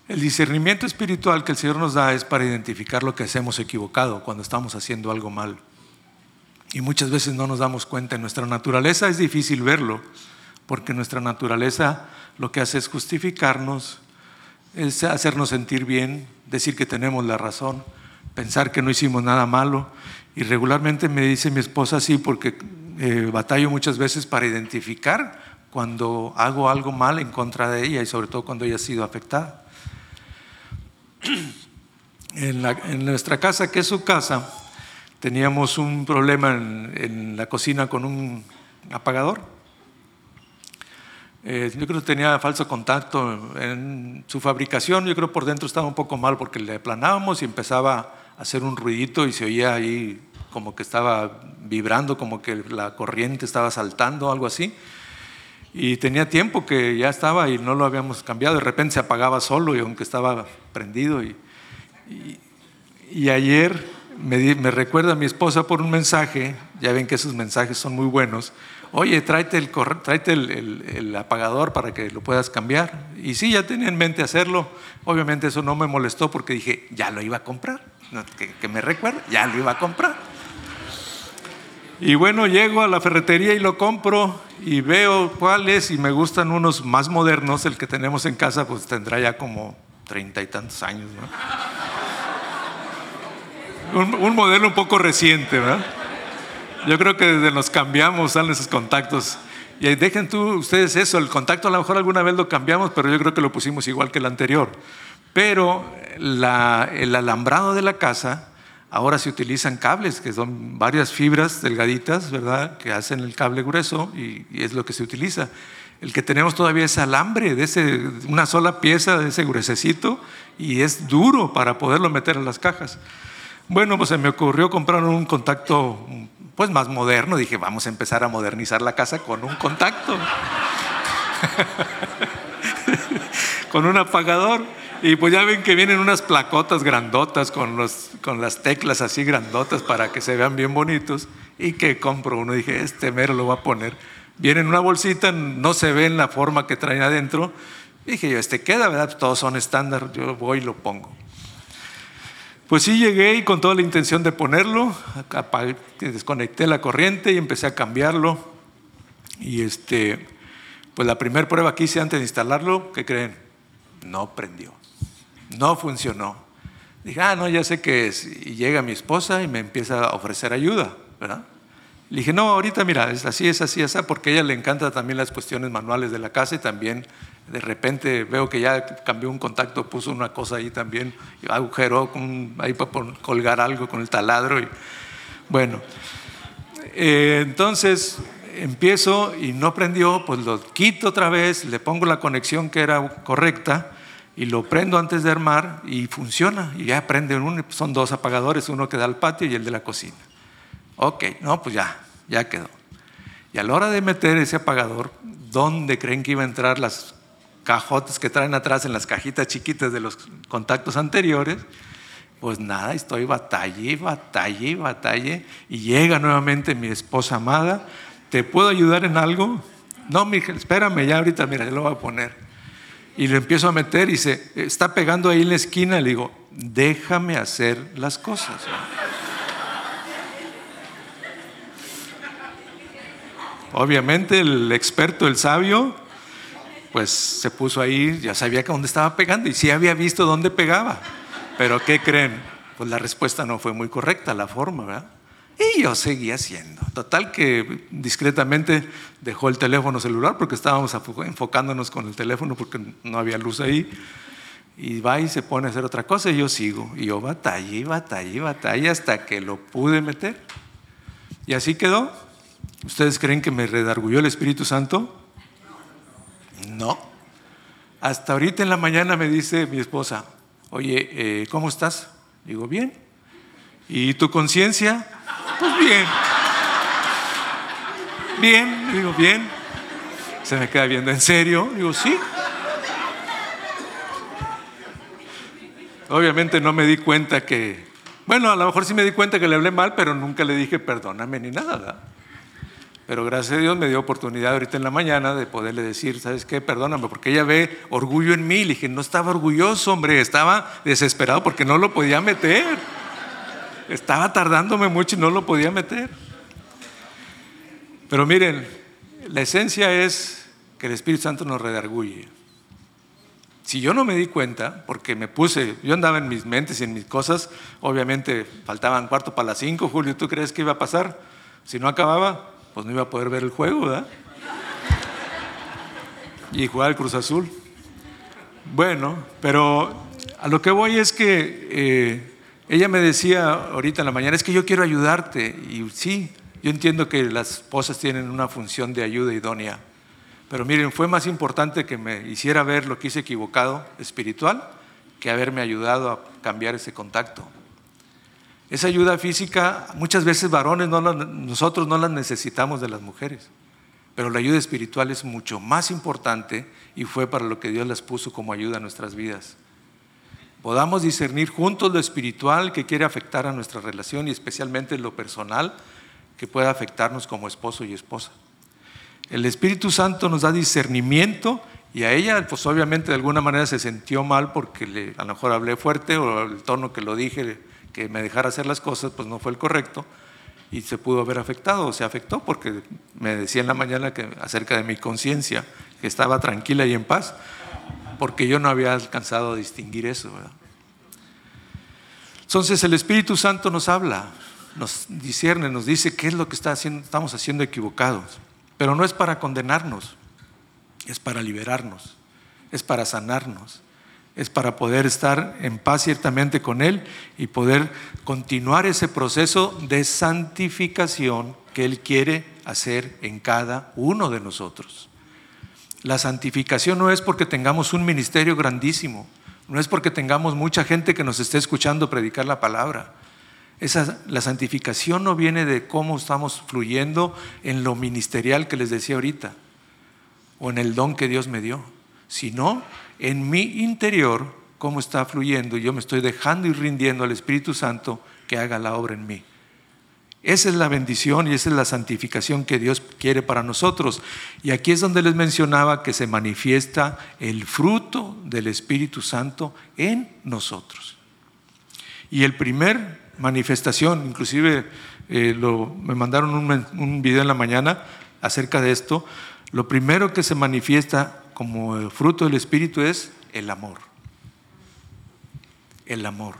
S1: El discernimiento espiritual que el Señor nos da es para identificar lo que hacemos equivocado cuando estamos haciendo algo mal. Y muchas veces no nos damos cuenta. En nuestra naturaleza es difícil verlo, porque nuestra naturaleza lo que hace es justificarnos, es hacernos sentir bien, decir que tenemos la razón, pensar que no hicimos nada malo. Y regularmente me dice mi esposa así porque eh, batallo muchas veces para identificar cuando hago algo mal en contra de ella y sobre todo cuando ella ha sido afectada. En, nuestra casa, que es su casa, teníamos un problema en, la cocina con un apagador. Eh, yo creo que tenía falso contacto en su fabricación. Yo creo por dentro estaba un poco mal porque le aplanábamos y empezaba hacer un ruidito y se oía ahí como que estaba vibrando, como que la corriente estaba saltando, algo así. Y tenía tiempo que ya estaba y no lo habíamos cambiado. De repente se apagaba solo y aunque estaba prendido. Y, ayer me, recuerda mi esposa por un mensaje, ya ven que esos mensajes son muy buenos. Oye, tráete, el, tráete el, el, apagador para que lo puedas cambiar. Y sí, ya tenía en mente hacerlo. Obviamente eso no me molestó porque dije, ya lo iba a comprar. Que, que me recuerde, ya lo iba a comprar. Y bueno, llego a la ferretería y lo compro y veo cuáles y me gustan unos más modernos. El que tenemos en casa pues tendrá ya como treinta y tantos años. Un, modelo un poco reciente, ¿verdad? Yo creo que desde los cambiamos salen esos contactos. Y dejen tú ustedes eso, el contacto a lo mejor alguna vez lo cambiamos, pero yo creo que lo pusimos igual que el anterior. Pero el alambrado de la casa Ahora se utilizan cables, que son varias fibras delgaditas, ¿verdad? Que hacen el cable grueso y, es lo que se utiliza. El que tenemos todavía es alambre, de ese, una sola pieza de ese gruesecito y es duro para poderlo meter en las cajas. Bueno, pues se me ocurrió comprar un contacto pues más moderno. Dije, vamos a empezar a modernizar la casa con un contacto. con un apagador. Y pues ya ven que vienen unas placotas grandotas con, los, con las teclas así grandotas para que se vean bien bonitos. Y que compro uno. Dije, este mero lo voy a poner. Viene en una bolsita, no se ve en la forma que traen adentro. Dije yo, este queda, ¿verdad? Todos son estándar. Yo voy y lo pongo. Pues sí llegué y con toda la intención de ponerlo, desconecté la corriente y empecé a cambiarlo. Y este, pues la primera prueba que hice antes de instalarlo, ¿qué creen? No prendió. No funcionó. Dije, ah, no, ya sé qué es. Y llega mi esposa y me empieza a ofrecer ayuda, ¿verdad? Le dije, no, ahorita mira, es así, es así, es así, porque ella le encantan también las cuestiones manuales de la casa y también de repente veo que ya cambió un contacto, puso una cosa ahí también, agujeró con, ahí para colgar algo con el taladro. Y, bueno, eh, entonces empiezo y no prendió, pues lo quito otra vez, le pongo la conexión que era correcta y lo prendo antes de armar y funciona. Y ya prende uno, son dos apagadores, uno que da al patio y el de la cocina. Ok, no, pues ya, ya quedó. Y a la hora de meter ese apagador, ¿dónde creen que iba a entrar las cajotes que traen atrás en las cajitas chiquitas de los contactos anteriores? Pues nada, estoy batalle, batalle, batalle. Y llega nuevamente mi esposa amada. ¿Te puedo ayudar en algo? No, mi espérame, ya ahorita, mira, lo voy a poner y le empiezo a meter y se está pegando ahí en la esquina. Le digo, déjame hacer las cosas. Obviamente el experto, el sabio, pues se puso ahí, ya sabía que dónde estaba pegando y sí había visto dónde pegaba. Pero ¿qué creen? Pues la respuesta no fue muy correcta, la forma, ¿verdad? Y yo seguía haciendo. Total que discretamente dejó el teléfono celular porque estábamos enfocándonos con el teléfono porque no había luz ahí. Y va y se pone a hacer otra cosa y yo sigo. Y yo batallé, batallé, batallé hasta que lo pude meter. Y así quedó. ¿Ustedes creen que me redargulló el Espíritu Santo? No. Hasta ahorita en la mañana me dice mi esposa, oye, eh, ¿cómo estás? Digo, bien. ¿Y tu conciencia? Pues bien. Bien, digo, bien. Se me queda viendo, ¿en serio? Digo, sí. Obviamente no me di cuenta que, bueno, a lo mejor sí me di cuenta que le hablé mal, pero nunca le dije perdóname ni nada. Pero gracias a Dios me dio oportunidad ahorita en la mañana de poderle decir, ¿sabes qué? Perdóname, porque ella ve orgullo en mí. Le dije, no estaba orgulloso, hombre, estaba desesperado porque no lo podía meter. Estaba tardándome mucho y no lo podía meter. Pero miren, la esencia es que el Espíritu Santo nos redarguye. Si yo no me di cuenta, porque me puse, yo andaba en mis mentes y en mis cosas, obviamente faltaban cuarto para las cinco, Julio, ¿tú crees que iba a pasar? Si no acababa, pues no iba a poder ver el juego, ¿verdad? Y jugar al Cruz Azul. Bueno, pero a lo que voy es que eh, ella me decía ahorita en la mañana, es que yo quiero ayudarte. Y sí, yo entiendo que las esposas tienen una función de ayuda idónea. Pero miren, fue más importante que me hiciera ver lo que hice equivocado espiritual que haberme ayudado a cambiar ese contacto. Esa ayuda física, muchas veces varones, nosotros no la necesitamos de las mujeres, pero la ayuda espiritual es mucho más importante y fue para lo que Dios las puso como ayuda a nuestras vidas. Podamos discernir juntos lo espiritual que quiere afectar a nuestra relación y especialmente lo personal que pueda afectarnos como esposo y esposa. El Espíritu Santo nos da discernimiento y a ella, pues obviamente de alguna manera se sintió mal porque le, a lo mejor hablé fuerte o el tono que lo dije que me dejara hacer las cosas, pues no fue el correcto y se pudo haber afectado, o se afectó porque me decía en la mañana que, acerca de mi conciencia, que estaba tranquila y en paz, porque yo no había alcanzado a distinguir eso. Entonces el Espíritu Santo nos habla, nos discierne, nos dice qué es lo que está haciendo, estamos haciendo equivocados, pero no es para condenarnos, es para liberarnos, es para sanarnos, es para poder estar en paz ciertamente con Él y poder continuar ese proceso de santificación que Él quiere hacer en cada uno de nosotros. La santificación no es porque tengamos un ministerio grandísimo, no es porque tengamos mucha gente que nos esté escuchando predicar la palabra. Esa, la santificación no viene de cómo estamos fluyendo en lo ministerial que les decía ahorita, o en el don que Dios me dio, sino en mi interior cómo está fluyendo y yo me estoy dejando y rindiendo al Espíritu Santo que haga la obra en mí. Esa es la bendición y esa es la santificación que Dios quiere para nosotros. Y aquí es donde les mencionaba que se manifiesta el fruto del Espíritu Santo en nosotros. Y el primer manifestación, inclusive eh, me mandaron un, un video en la mañana acerca de esto, lo primero que se manifiesta como el fruto del Espíritu es el amor. El amor.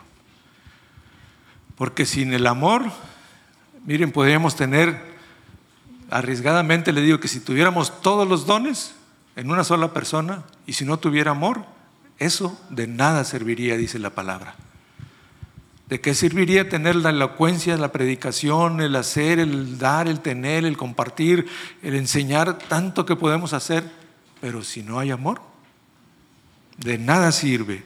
S1: Porque sin el amor, miren, podríamos tener, arriesgadamente le digo que si tuviéramos todos los dones en una sola persona y si no tuviera amor, eso de nada serviría, dice la palabra. ¿De qué serviría tener la elocuencia, la predicación, el hacer, el dar, el tener, el compartir, el enseñar tanto que podemos hacer pero si no hay amor, de nada sirve.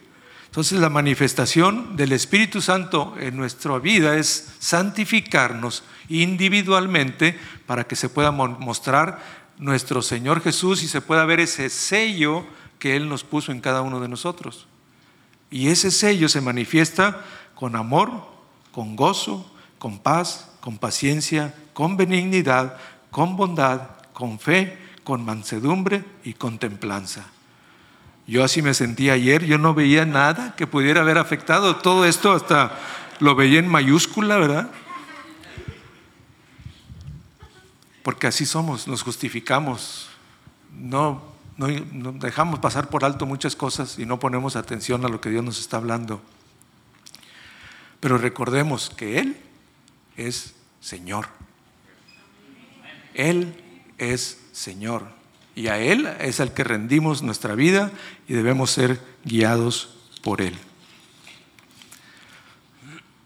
S1: Entonces la manifestación del Espíritu Santo en nuestra vida es santificarnos individualmente para que se pueda mostrar nuestro Señor Jesús y se pueda ver ese sello que Él nos puso en cada uno de nosotros. Y ese sello se manifiesta con amor, con gozo, con paz, con paciencia, con benignidad, con bondad, con fe, con mansedumbre y con templanza. Yo así me sentí ayer, yo no veía nada que pudiera haber afectado. Todo esto hasta lo veía en mayúscula, ¿verdad? Porque así somos, nos justificamos. No, no, no, dejamos pasar por alto muchas cosas y no ponemos atención a lo que Dios nos está hablando. Pero recordemos que Él es Señor. Él es Señor. Y a Él es al que rendimos nuestra vida y debemos ser guiados por Él.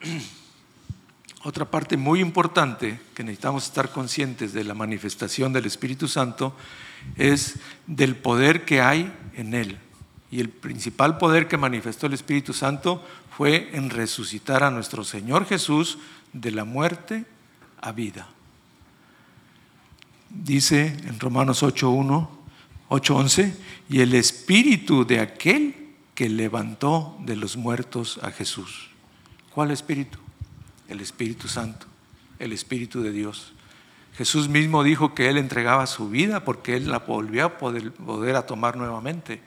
S1: Otra parte muy importante que necesitamos estar conscientes de la manifestación del Espíritu Santo es del poder que hay en Él. Y el principal poder que manifestó el Espíritu Santo fue en resucitar a nuestro Señor Jesús de la muerte a vida. Dice en Romanos 8.1, 8.11, y el espíritu de aquel que levantó de los muertos a Jesús. ¿Cuál espíritu? El Espíritu Santo, el Espíritu de Dios. Jesús mismo dijo que Él entregaba su vida porque Él la volvió a poder, a tomar nuevamente.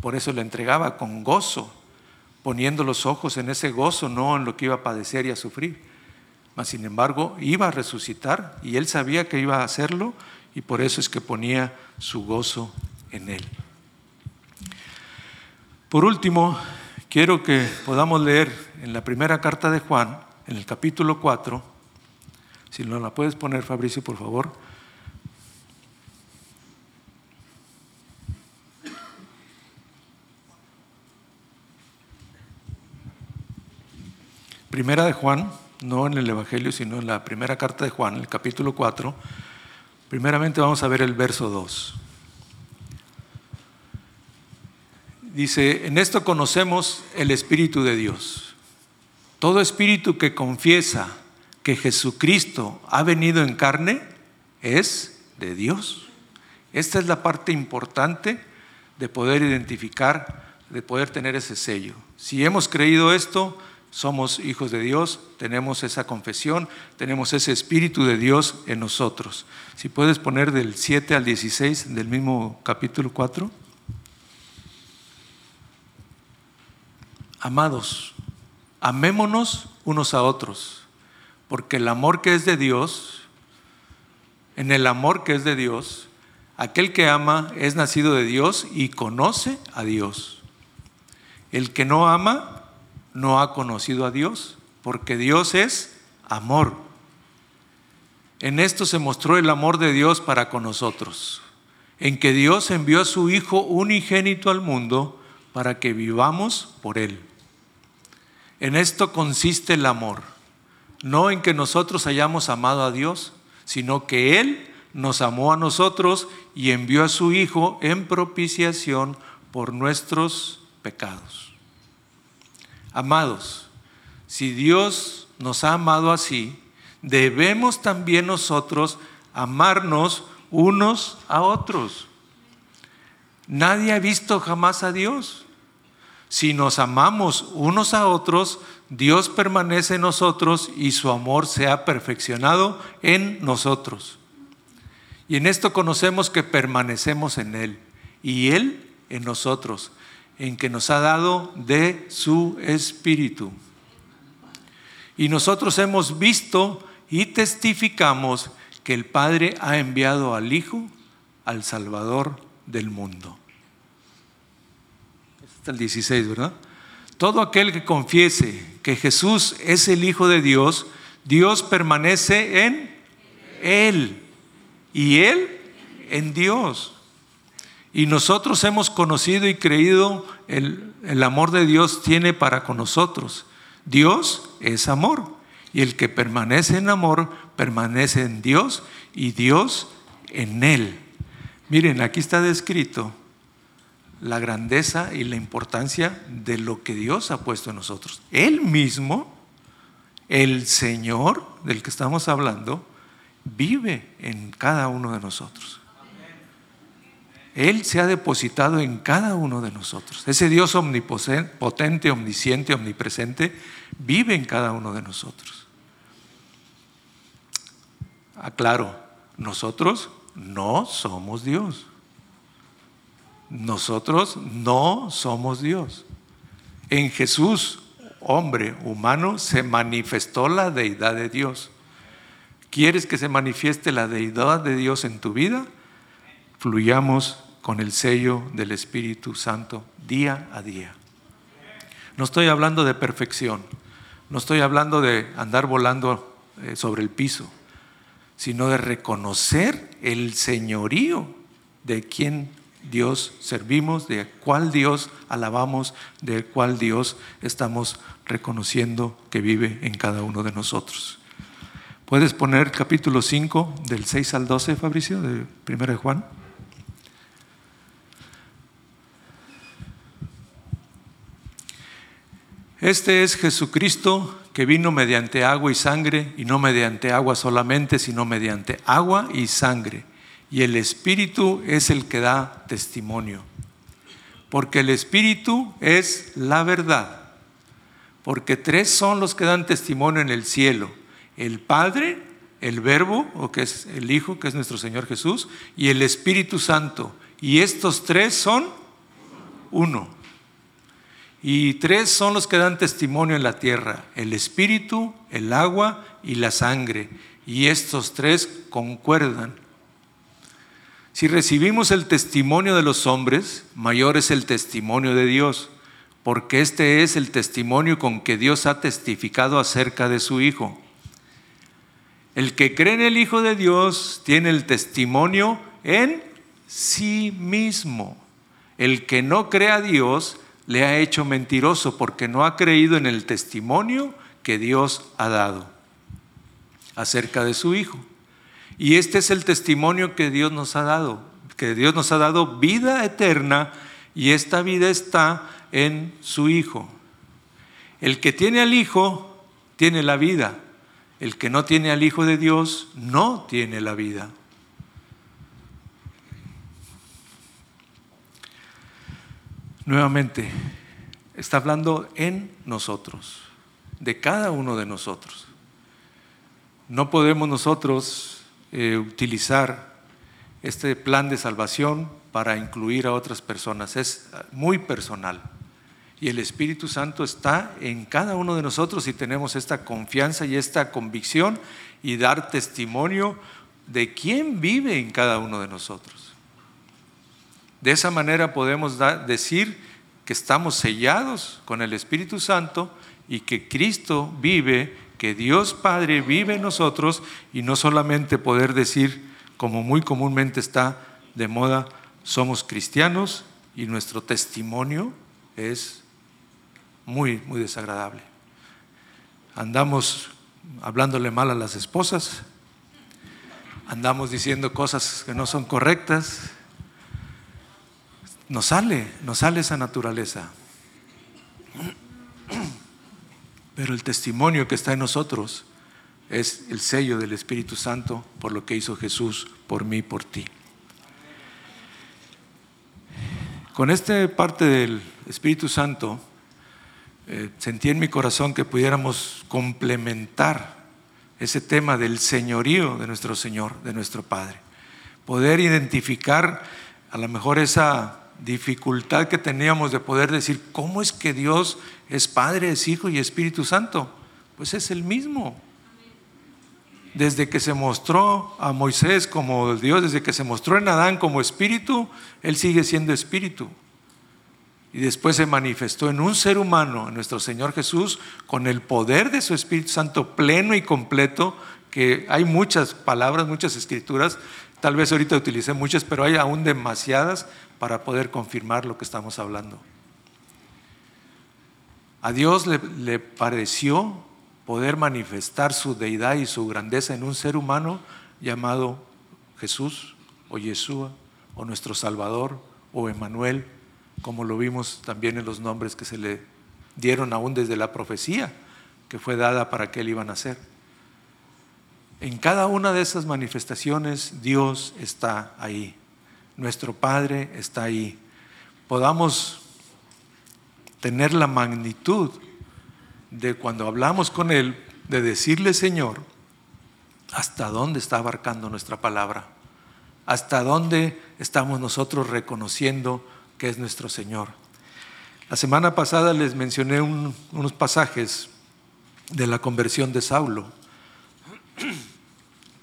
S1: Por eso la entregaba con gozo, poniendo los ojos en ese gozo, no en lo que iba a padecer y a sufrir. Mas, sin embargo, iba a resucitar y Él sabía que iba a hacerlo y por eso es que ponía su gozo en Él. Por último, quiero que podamos leer en la primera carta de Juan, en el capítulo 4, si no la puedes poner, Fabricio, por favor. Primera de Juan, no en el Evangelio, sino en la primera carta de Juan, el capítulo 4. Primeramente vamos a ver el verso 2. Dice, en esto conocemos el Espíritu de Dios. Todo espíritu que confiesa que Jesucristo ha venido en carne es de Dios. Esta es la parte importante de poder identificar, de poder tener ese sello. Si hemos creído esto, somos hijos de Dios, tenemos esa confesión, tenemos ese Espíritu de Dios en nosotros. Si puedes poner del 7 al 16 del mismo capítulo 4. Amados, amémonos unos a otros porque el amor que es de Dios, en el amor que es de Dios, aquel que ama es nacido de Dios y conoce a Dios. El que no ama no ha conocido a Dios, porque Dios es amor. En esto se mostró el amor de Dios para con nosotros, en que Dios envió a su Hijo unigénito al mundo para que vivamos por Él. En esto consiste el amor no en que nosotros hayamos amado a Dios, sino que Él nos amó a nosotros y envió a su Hijo en propiciación por nuestros pecados. Amados, si Dios nos ha amado así, debemos también nosotros amarnos unos a otros. Nadie ha visto jamás a Dios. Si nos amamos unos a otros, Dios permanece en nosotros y su amor se ha perfeccionado en nosotros. Y en esto conocemos que permanecemos en Él y Él en nosotros, en que nos ha dado de su Espíritu. Y nosotros hemos visto y testificamos que el Padre ha enviado al Hijo, al Salvador del mundo. Este es el 16, ¿verdad? Todo aquel que confiese que Jesús es el Hijo de Dios, Dios permanece en Él y Él en Dios. Y nosotros hemos conocido y creído el, el amor de Dios tiene para con nosotros. Dios es amor y el que permanece en amor permanece en Dios y Dios en Él. Miren, aquí está descrito la grandeza y la importancia de lo que Dios ha puesto en nosotros. Él mismo, el Señor del que estamos hablando, vive en cada uno de nosotros. Él se ha depositado en cada uno de nosotros. Ese Dios omnipotente, omnisciente, omnipresente, vive en cada uno de nosotros. Aclaro, nosotros no somos Dios. Nosotros no somos Dios. En Jesús, hombre humano, se manifestó la deidad de Dios. ¿Quieres que se manifieste la deidad de Dios en tu vida? Fluyamos con el sello del Espíritu Santo día a día. No estoy hablando de perfección, no estoy hablando de andar volando eh, sobre el piso, sino de reconocer el señorío de quien Dios servimos, de cuál Dios alabamos, de cuál Dios estamos reconociendo que vive en cada uno de nosotros. ¿Puedes poner capítulo 5 del 6 al 12, Fabricio, de 1 de Juan? Este es Jesucristo que vino mediante agua y sangre, y no mediante agua solamente, sino mediante agua y sangre y el Espíritu es el que da testimonio. Porque el Espíritu es la verdad. Porque tres son los que dan testimonio en el cielo. El Padre, el Verbo, o que es el Hijo, que es nuestro Señor Jesús, y el Espíritu Santo. Y estos tres son uno. Y tres son los que dan testimonio en la tierra, el Espíritu, el agua y la sangre. Y estos tres concuerdan. Si recibimos el testimonio de los hombres, mayor es el testimonio de Dios, porque este es el testimonio con que Dios ha testificado acerca de su Hijo. El que cree en el Hijo de Dios tiene el testimonio en sí mismo. El que no cree a Dios le ha hecho mentiroso porque no ha creído en el testimonio que Dios ha dado acerca de su Hijo. Y este es el testimonio que Dios nos ha dado, que Dios nos ha dado vida eterna y esta vida está en su Hijo. El que tiene al Hijo tiene la vida. El que no tiene al Hijo de Dios no tiene la vida. Nuevamente, está hablando en nosotros, de cada uno de nosotros. No podemos nosotros eh, utilizar este plan de salvación para incluir a otras personas, es muy personal. Y el Espíritu Santo está en cada uno de nosotros y tenemos esta confianza y esta convicción y dar testimonio de quién vive en cada uno de nosotros. De esa manera podemos decir que estamos sellados con el Espíritu Santo y que Cristo vive, que Dios Padre vive en nosotros y no solamente poder decir, como muy comúnmente está de moda, somos cristianos y nuestro testimonio es muy, muy desagradable. Andamos hablándole mal a las esposas, andamos diciendo cosas que no son correctas, nos sale, nos sale esa naturaleza. Pero el testimonio que está en nosotros es el sello del Espíritu Santo por lo que hizo Jesús por mí y por ti. Con esta parte del Espíritu Santo, eh, sentí en mi corazón que pudiéramos complementar ese tema del señorío de nuestro Señor, de nuestro Padre. Poder identificar a lo mejor esa dificultad que teníamos de poder decir, ¿cómo es que Dios es Padre, es Hijo y Espíritu Santo? Pues es el mismo. Desde que se mostró a Moisés como Dios, desde que se mostró en Adán como Espíritu, Él sigue siendo Espíritu. Y después se manifestó en un ser humano, en nuestro Señor Jesús, con el poder de su Espíritu Santo pleno y completo, que hay muchas palabras, muchas escrituras, tal vez ahorita utilicé muchas, pero hay aún demasiadas para poder confirmar lo que estamos hablando. A Dios le, pareció poder manifestar su deidad y su grandeza en un ser humano llamado Jesús o Yeshua o nuestro Salvador o Emanuel, como lo vimos también en los nombres que se le dieron aún desde la profecía que fue dada para que él iba a nacer. En cada una de esas manifestaciones Dios está ahí nuestro Padre está ahí. Podamos tener la magnitud de cuando hablamos con Él, de decirle, Señor, hasta dónde está abarcando nuestra palabra, hasta dónde estamos nosotros reconociendo que es nuestro Señor. La semana pasada les mencioné unos pasajes de la conversión de Saulo,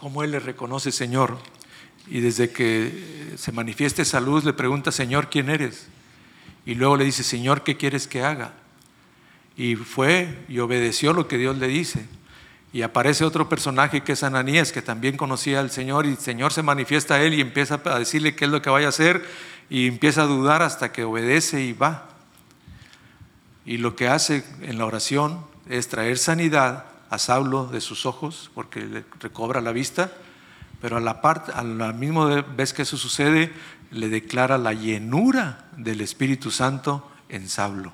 S1: cómo él le reconoce Señor y desde que se manifiesta esa luz le pregunta, Señor, ¿quién eres? Y luego le dice, Señor, ¿qué quieres que haga? Y fue y obedeció lo que Dios le dice. Y aparece otro personaje que es Ananías, que también conocía al Señor, y el Señor se manifiesta a él y empieza a decirle qué es lo que vaya a hacer, y empieza a dudar hasta que obedece y va. Y lo que hace en la oración es traer sanidad a Saulo de sus ojos, porque le recobra la vista, pero a la, misma vez que eso sucede, le declara la llenura del Espíritu Santo en Saulo.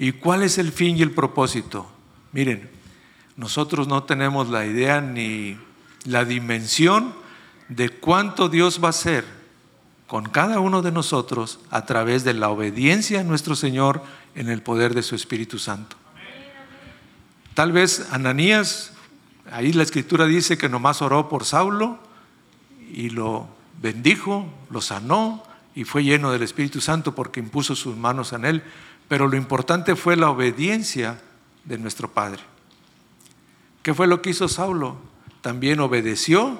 S1: ¿Y cuál es el fin y el propósito? Miren, nosotros no tenemos la idea ni la dimensión de cuánto Dios va a hacer con cada uno de nosotros a través de la obediencia a nuestro Señor en el poder de su Espíritu Santo. Tal vez Ananías Ahí la escritura dice que nomás oró por Saulo y lo bendijo, lo sanó y fue lleno del Espíritu Santo porque impuso sus manos en él. Pero lo importante fue la obediencia de nuestro Padre. ¿Qué fue lo que hizo Saulo? También obedeció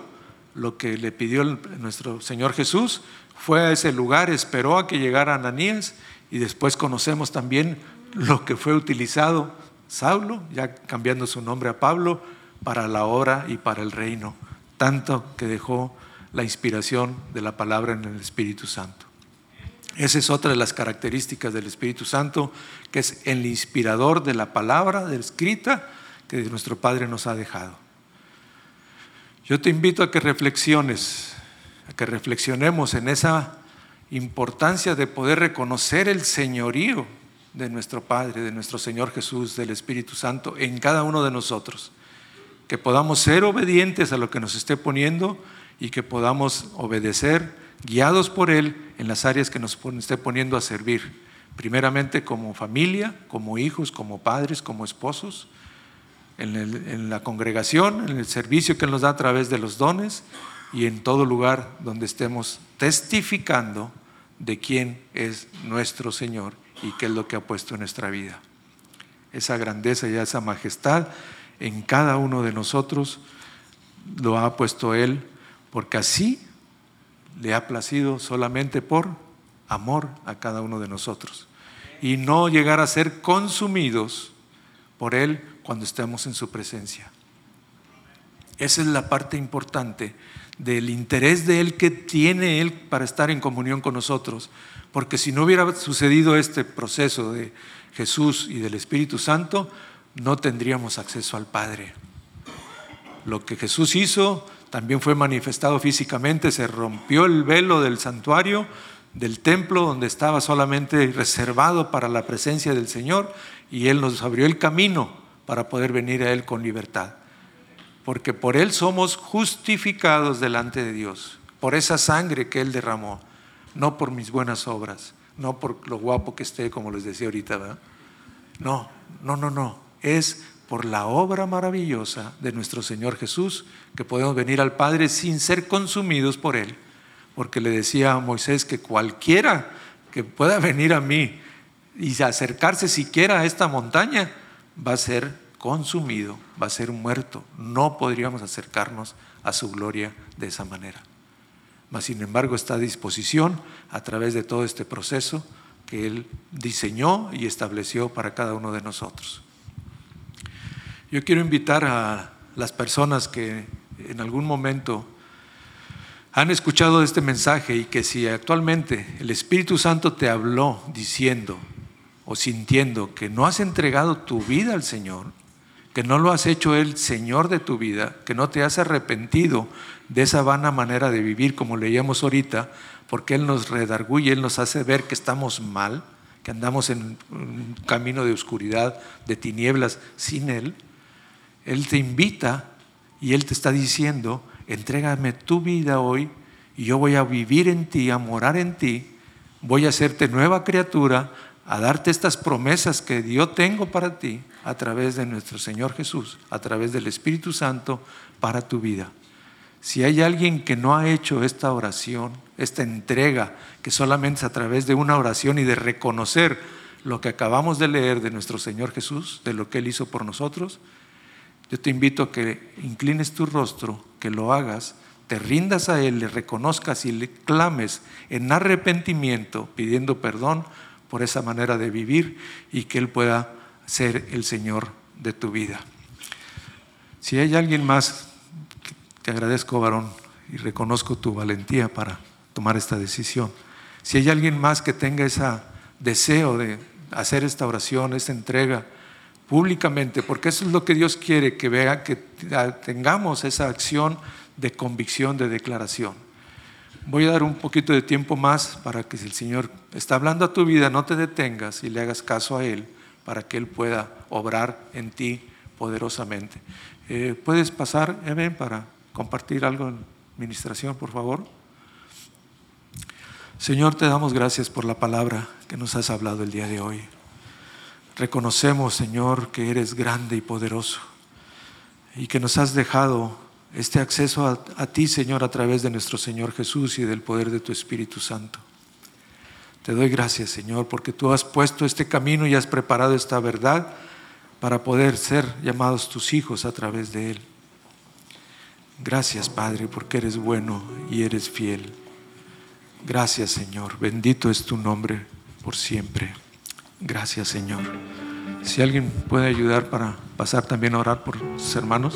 S1: lo que le pidió nuestro Señor Jesús, fue a ese lugar, esperó a que llegara Ananías y después conocemos también lo que fue utilizado Saulo, ya cambiando su nombre a Pablo, para la obra y para el reino, tanto que dejó la inspiración de la palabra en el Espíritu Santo. Esa es otra de las características del Espíritu Santo, que es el inspirador de la palabra de escrita que nuestro Padre nos ha dejado. Yo te invito a que reflexiones, a que reflexionemos en esa importancia de poder reconocer el señorío de nuestro Padre, de nuestro Señor Jesús, del Espíritu Santo en cada uno de nosotros. Que podamos ser obedientes a lo que nos esté poniendo y que podamos obedecer, guiados por Él en las áreas que nos esté poniendo a servir. Primeramente como familia, como hijos, como padres, como esposos, en, en la congregación, en el servicio que nos da a través de los dones y en todo lugar donde estemos testificando de quién es nuestro Señor y qué es lo que ha puesto en nuestra vida. Esa grandeza y esa majestad en cada uno de nosotros lo ha puesto Él, porque así le ha placido solamente por amor a cada uno de nosotros. Y no llegar a ser consumidos por Él cuando estemos en su presencia. Esa es la parte importante del interés de Él que tiene Él para estar en comunión con nosotros. Porque si no hubiera sucedido este proceso de Jesús y del Espíritu Santo, no tendríamos acceso al Padre. Lo que Jesús hizo también fue manifestado físicamente, se rompió el velo del santuario, del templo donde estaba solamente reservado para la presencia del Señor y Él nos abrió el camino para poder venir a Él con libertad. Porque por Él somos justificados delante de Dios, por esa sangre que Él derramó no por mis buenas obras, no por lo guapo que esté, como les decía ahorita, ¿verdad? No, no, no, no. Es por la obra maravillosa de nuestro Señor Jesús que podemos venir al Padre sin ser consumidos por Él. Porque le decía a Moisés que cualquiera que pueda venir a mí y acercarse siquiera a esta montaña va a ser consumido, va a ser muerto. No podríamos acercarnos a su gloria de esa manera sin embargo está a disposición a través de todo este proceso que Él diseñó y estableció para cada uno de nosotros. Yo quiero invitar a las personas que en algún momento han escuchado este mensaje y que si actualmente el Espíritu Santo te habló diciendo o sintiendo que no has entregado tu vida al Señor, que no lo has hecho Él Señor de tu vida, que no te has arrepentido de esa vana manera de vivir como leíamos ahorita, porque Él nos redarguye, Él nos hace ver que estamos mal, que andamos en un camino de oscuridad, de tinieblas sin Él. Él te invita y Él te está diciendo, entrégame tu vida hoy y yo voy a vivir en ti, a morar en ti, voy a hacerte nueva criatura, a darte estas promesas que yo tengo para ti a través de nuestro Señor Jesús, a través del Espíritu Santo para tu vida. Si hay alguien que no ha hecho esta oración, esta entrega, que solamente es a través de una oración y de reconocer lo que acabamos de leer de nuestro Señor Jesús, de lo que Él hizo por nosotros, yo te invito a que inclines tu rostro, que lo hagas, te rindas a Él, le reconozcas y le clames en arrepentimiento, pidiendo perdón por esa manera de vivir y que Él pueda ser el Señor de tu vida. Si hay alguien más te agradezco, varón, y reconozco tu valentía para tomar esta decisión. Si hay alguien más que tenga ese deseo de hacer esta oración, esta entrega públicamente, porque eso es lo que Dios quiere, que vea que tengamos esa acción de convicción, de declaración. Voy a dar un poquito de tiempo más para que si el Señor está hablando a tu vida, no te detengas y le hagas caso a Él para que Él pueda obrar en ti poderosamente. Eh, ¿Puedes pasar, Eben, para compartir algo en administración, por favor? Señor, te damos gracias por la palabra que nos has hablado el día de hoy. Reconocemos, Señor, que eres grande y poderoso
S2: y que nos has dejado este acceso a, a, ti, Señor, a través de nuestro Señor Jesús y del poder de tu Espíritu Santo. Te doy gracias, Señor, porque tú has puesto este camino y has preparado esta verdad para poder ser llamados tus hijos a través de él. Gracias, Padre, porque eres bueno y eres fiel. Gracias, Señor. Bendito es tu nombre por siempre. Gracias, Señor. Si alguien puede ayudar para pasar también a orar por sus hermanos.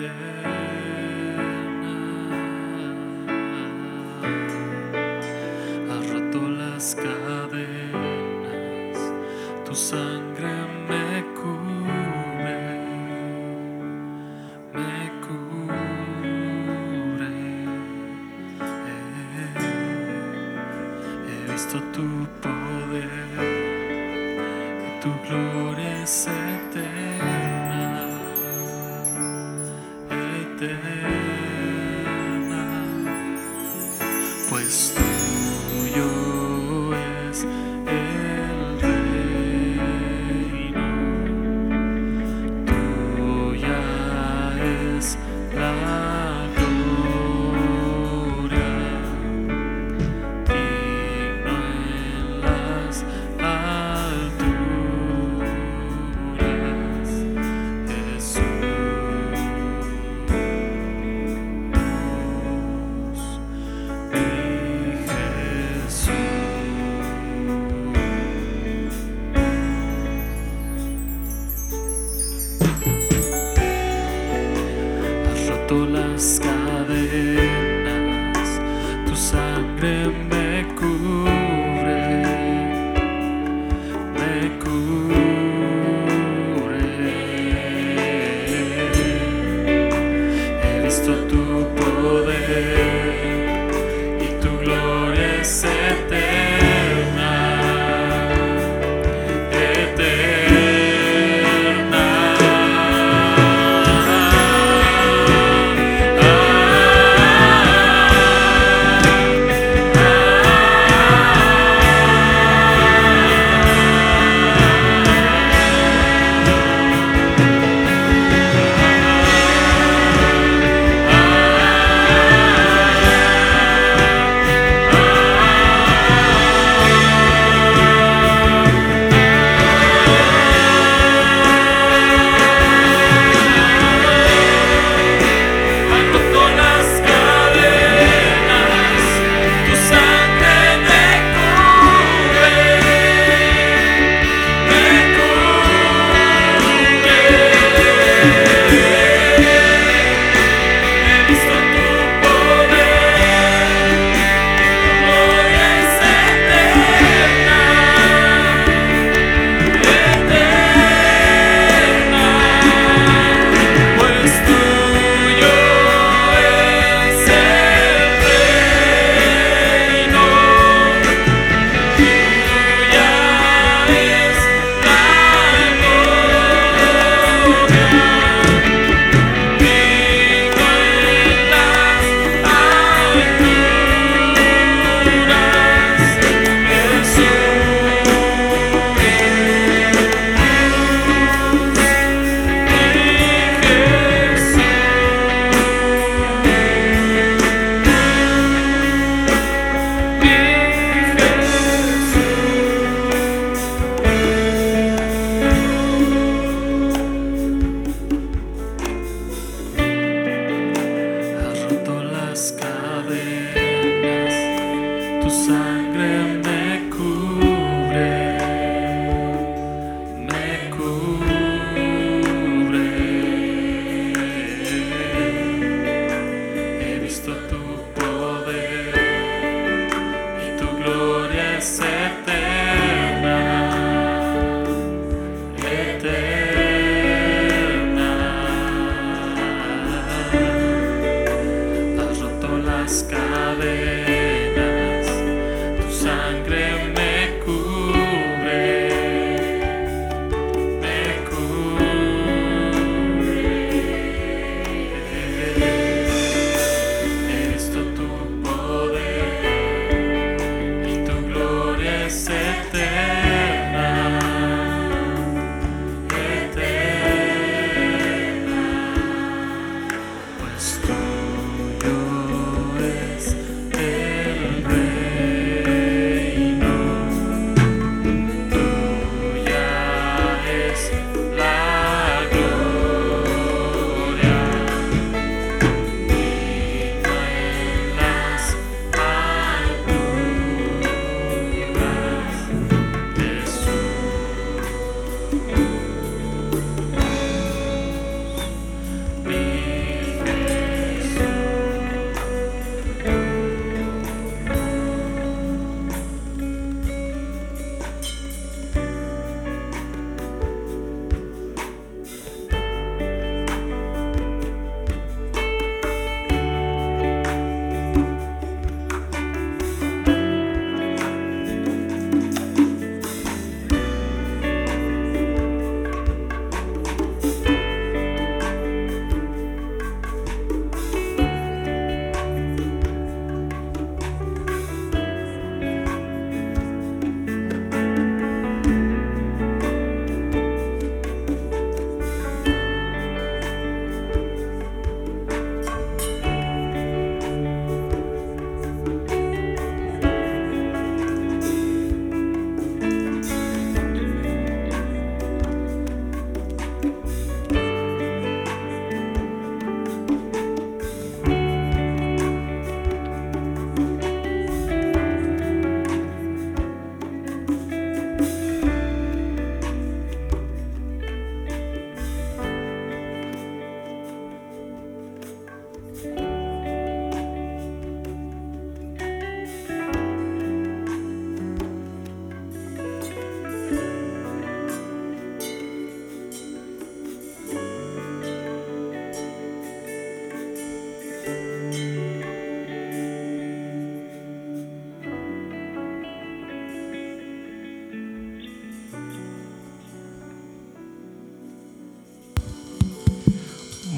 S2: there.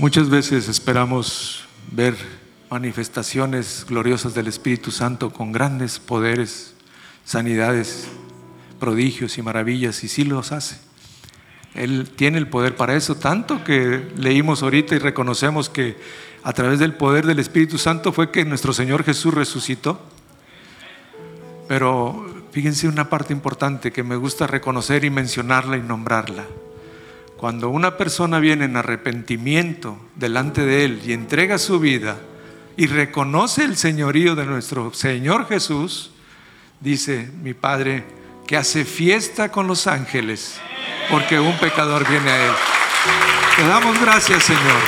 S1: Muchas veces esperamos ver manifestaciones gloriosas del Espíritu Santo con grandes poderes, sanidades, prodigios y maravillas, y sí los hace. Él tiene el poder para eso, tanto que leímos ahorita y reconocemos que a través del poder del Espíritu Santo fue que nuestro Señor Jesús resucitó. Pero fíjense una parte importante que me gusta reconocer y mencionarla y nombrarla. Cuando una persona viene en arrepentimiento delante de Él y entrega su vida y reconoce el señorío de nuestro Señor Jesús, dice mi Padre que hace fiesta con los ángeles porque un pecador viene a Él. Te damos gracias, Señor.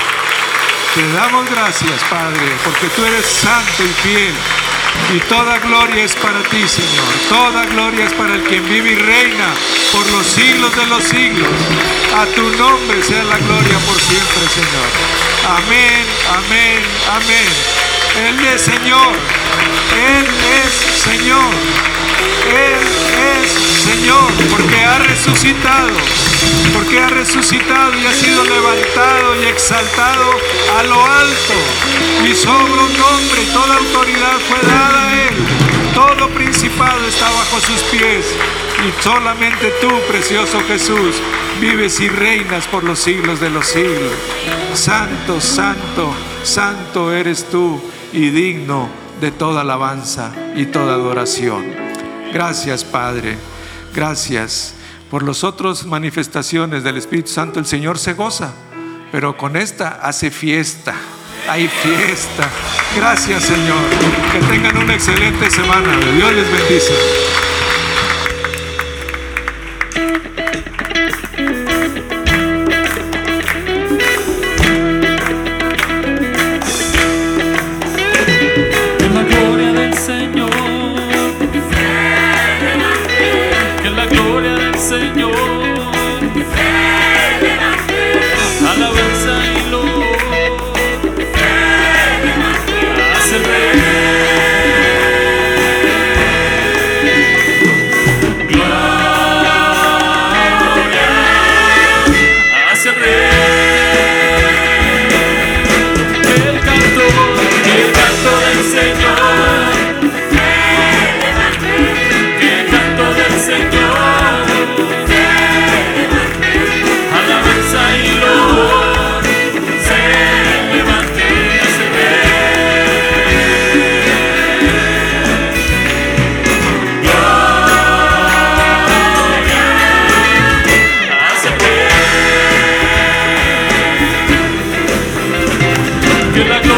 S1: Te damos gracias, Padre, porque tú eres santo y fiel. Y toda gloria es para ti, Señor. Toda gloria es para el quien vive y reina por los siglos de los siglos. A tu nombre sea la gloria por siempre, Señor. Amén, amén, amén. Él es Señor. Él es Señor. Él es Señor porque ha resucitado. Porque ha resucitado y ha sido levantado y exaltado a lo alto. Y sobre un nombre toda autoridad fue dada a Él. Todo principado está bajo sus pies. Y solamente tú, precioso Jesús, vives y reinas por los siglos de los siglos. Santo, santo, santo eres tú y digno de toda alabanza y toda adoración. Gracias, Padre. Gracias. Por las otras manifestaciones del Espíritu Santo el Señor se goza, pero con esta hace fiesta. Hay fiesta. Gracias, Señor. Que tengan una excelente semana. Dios les bendice.
S2: Que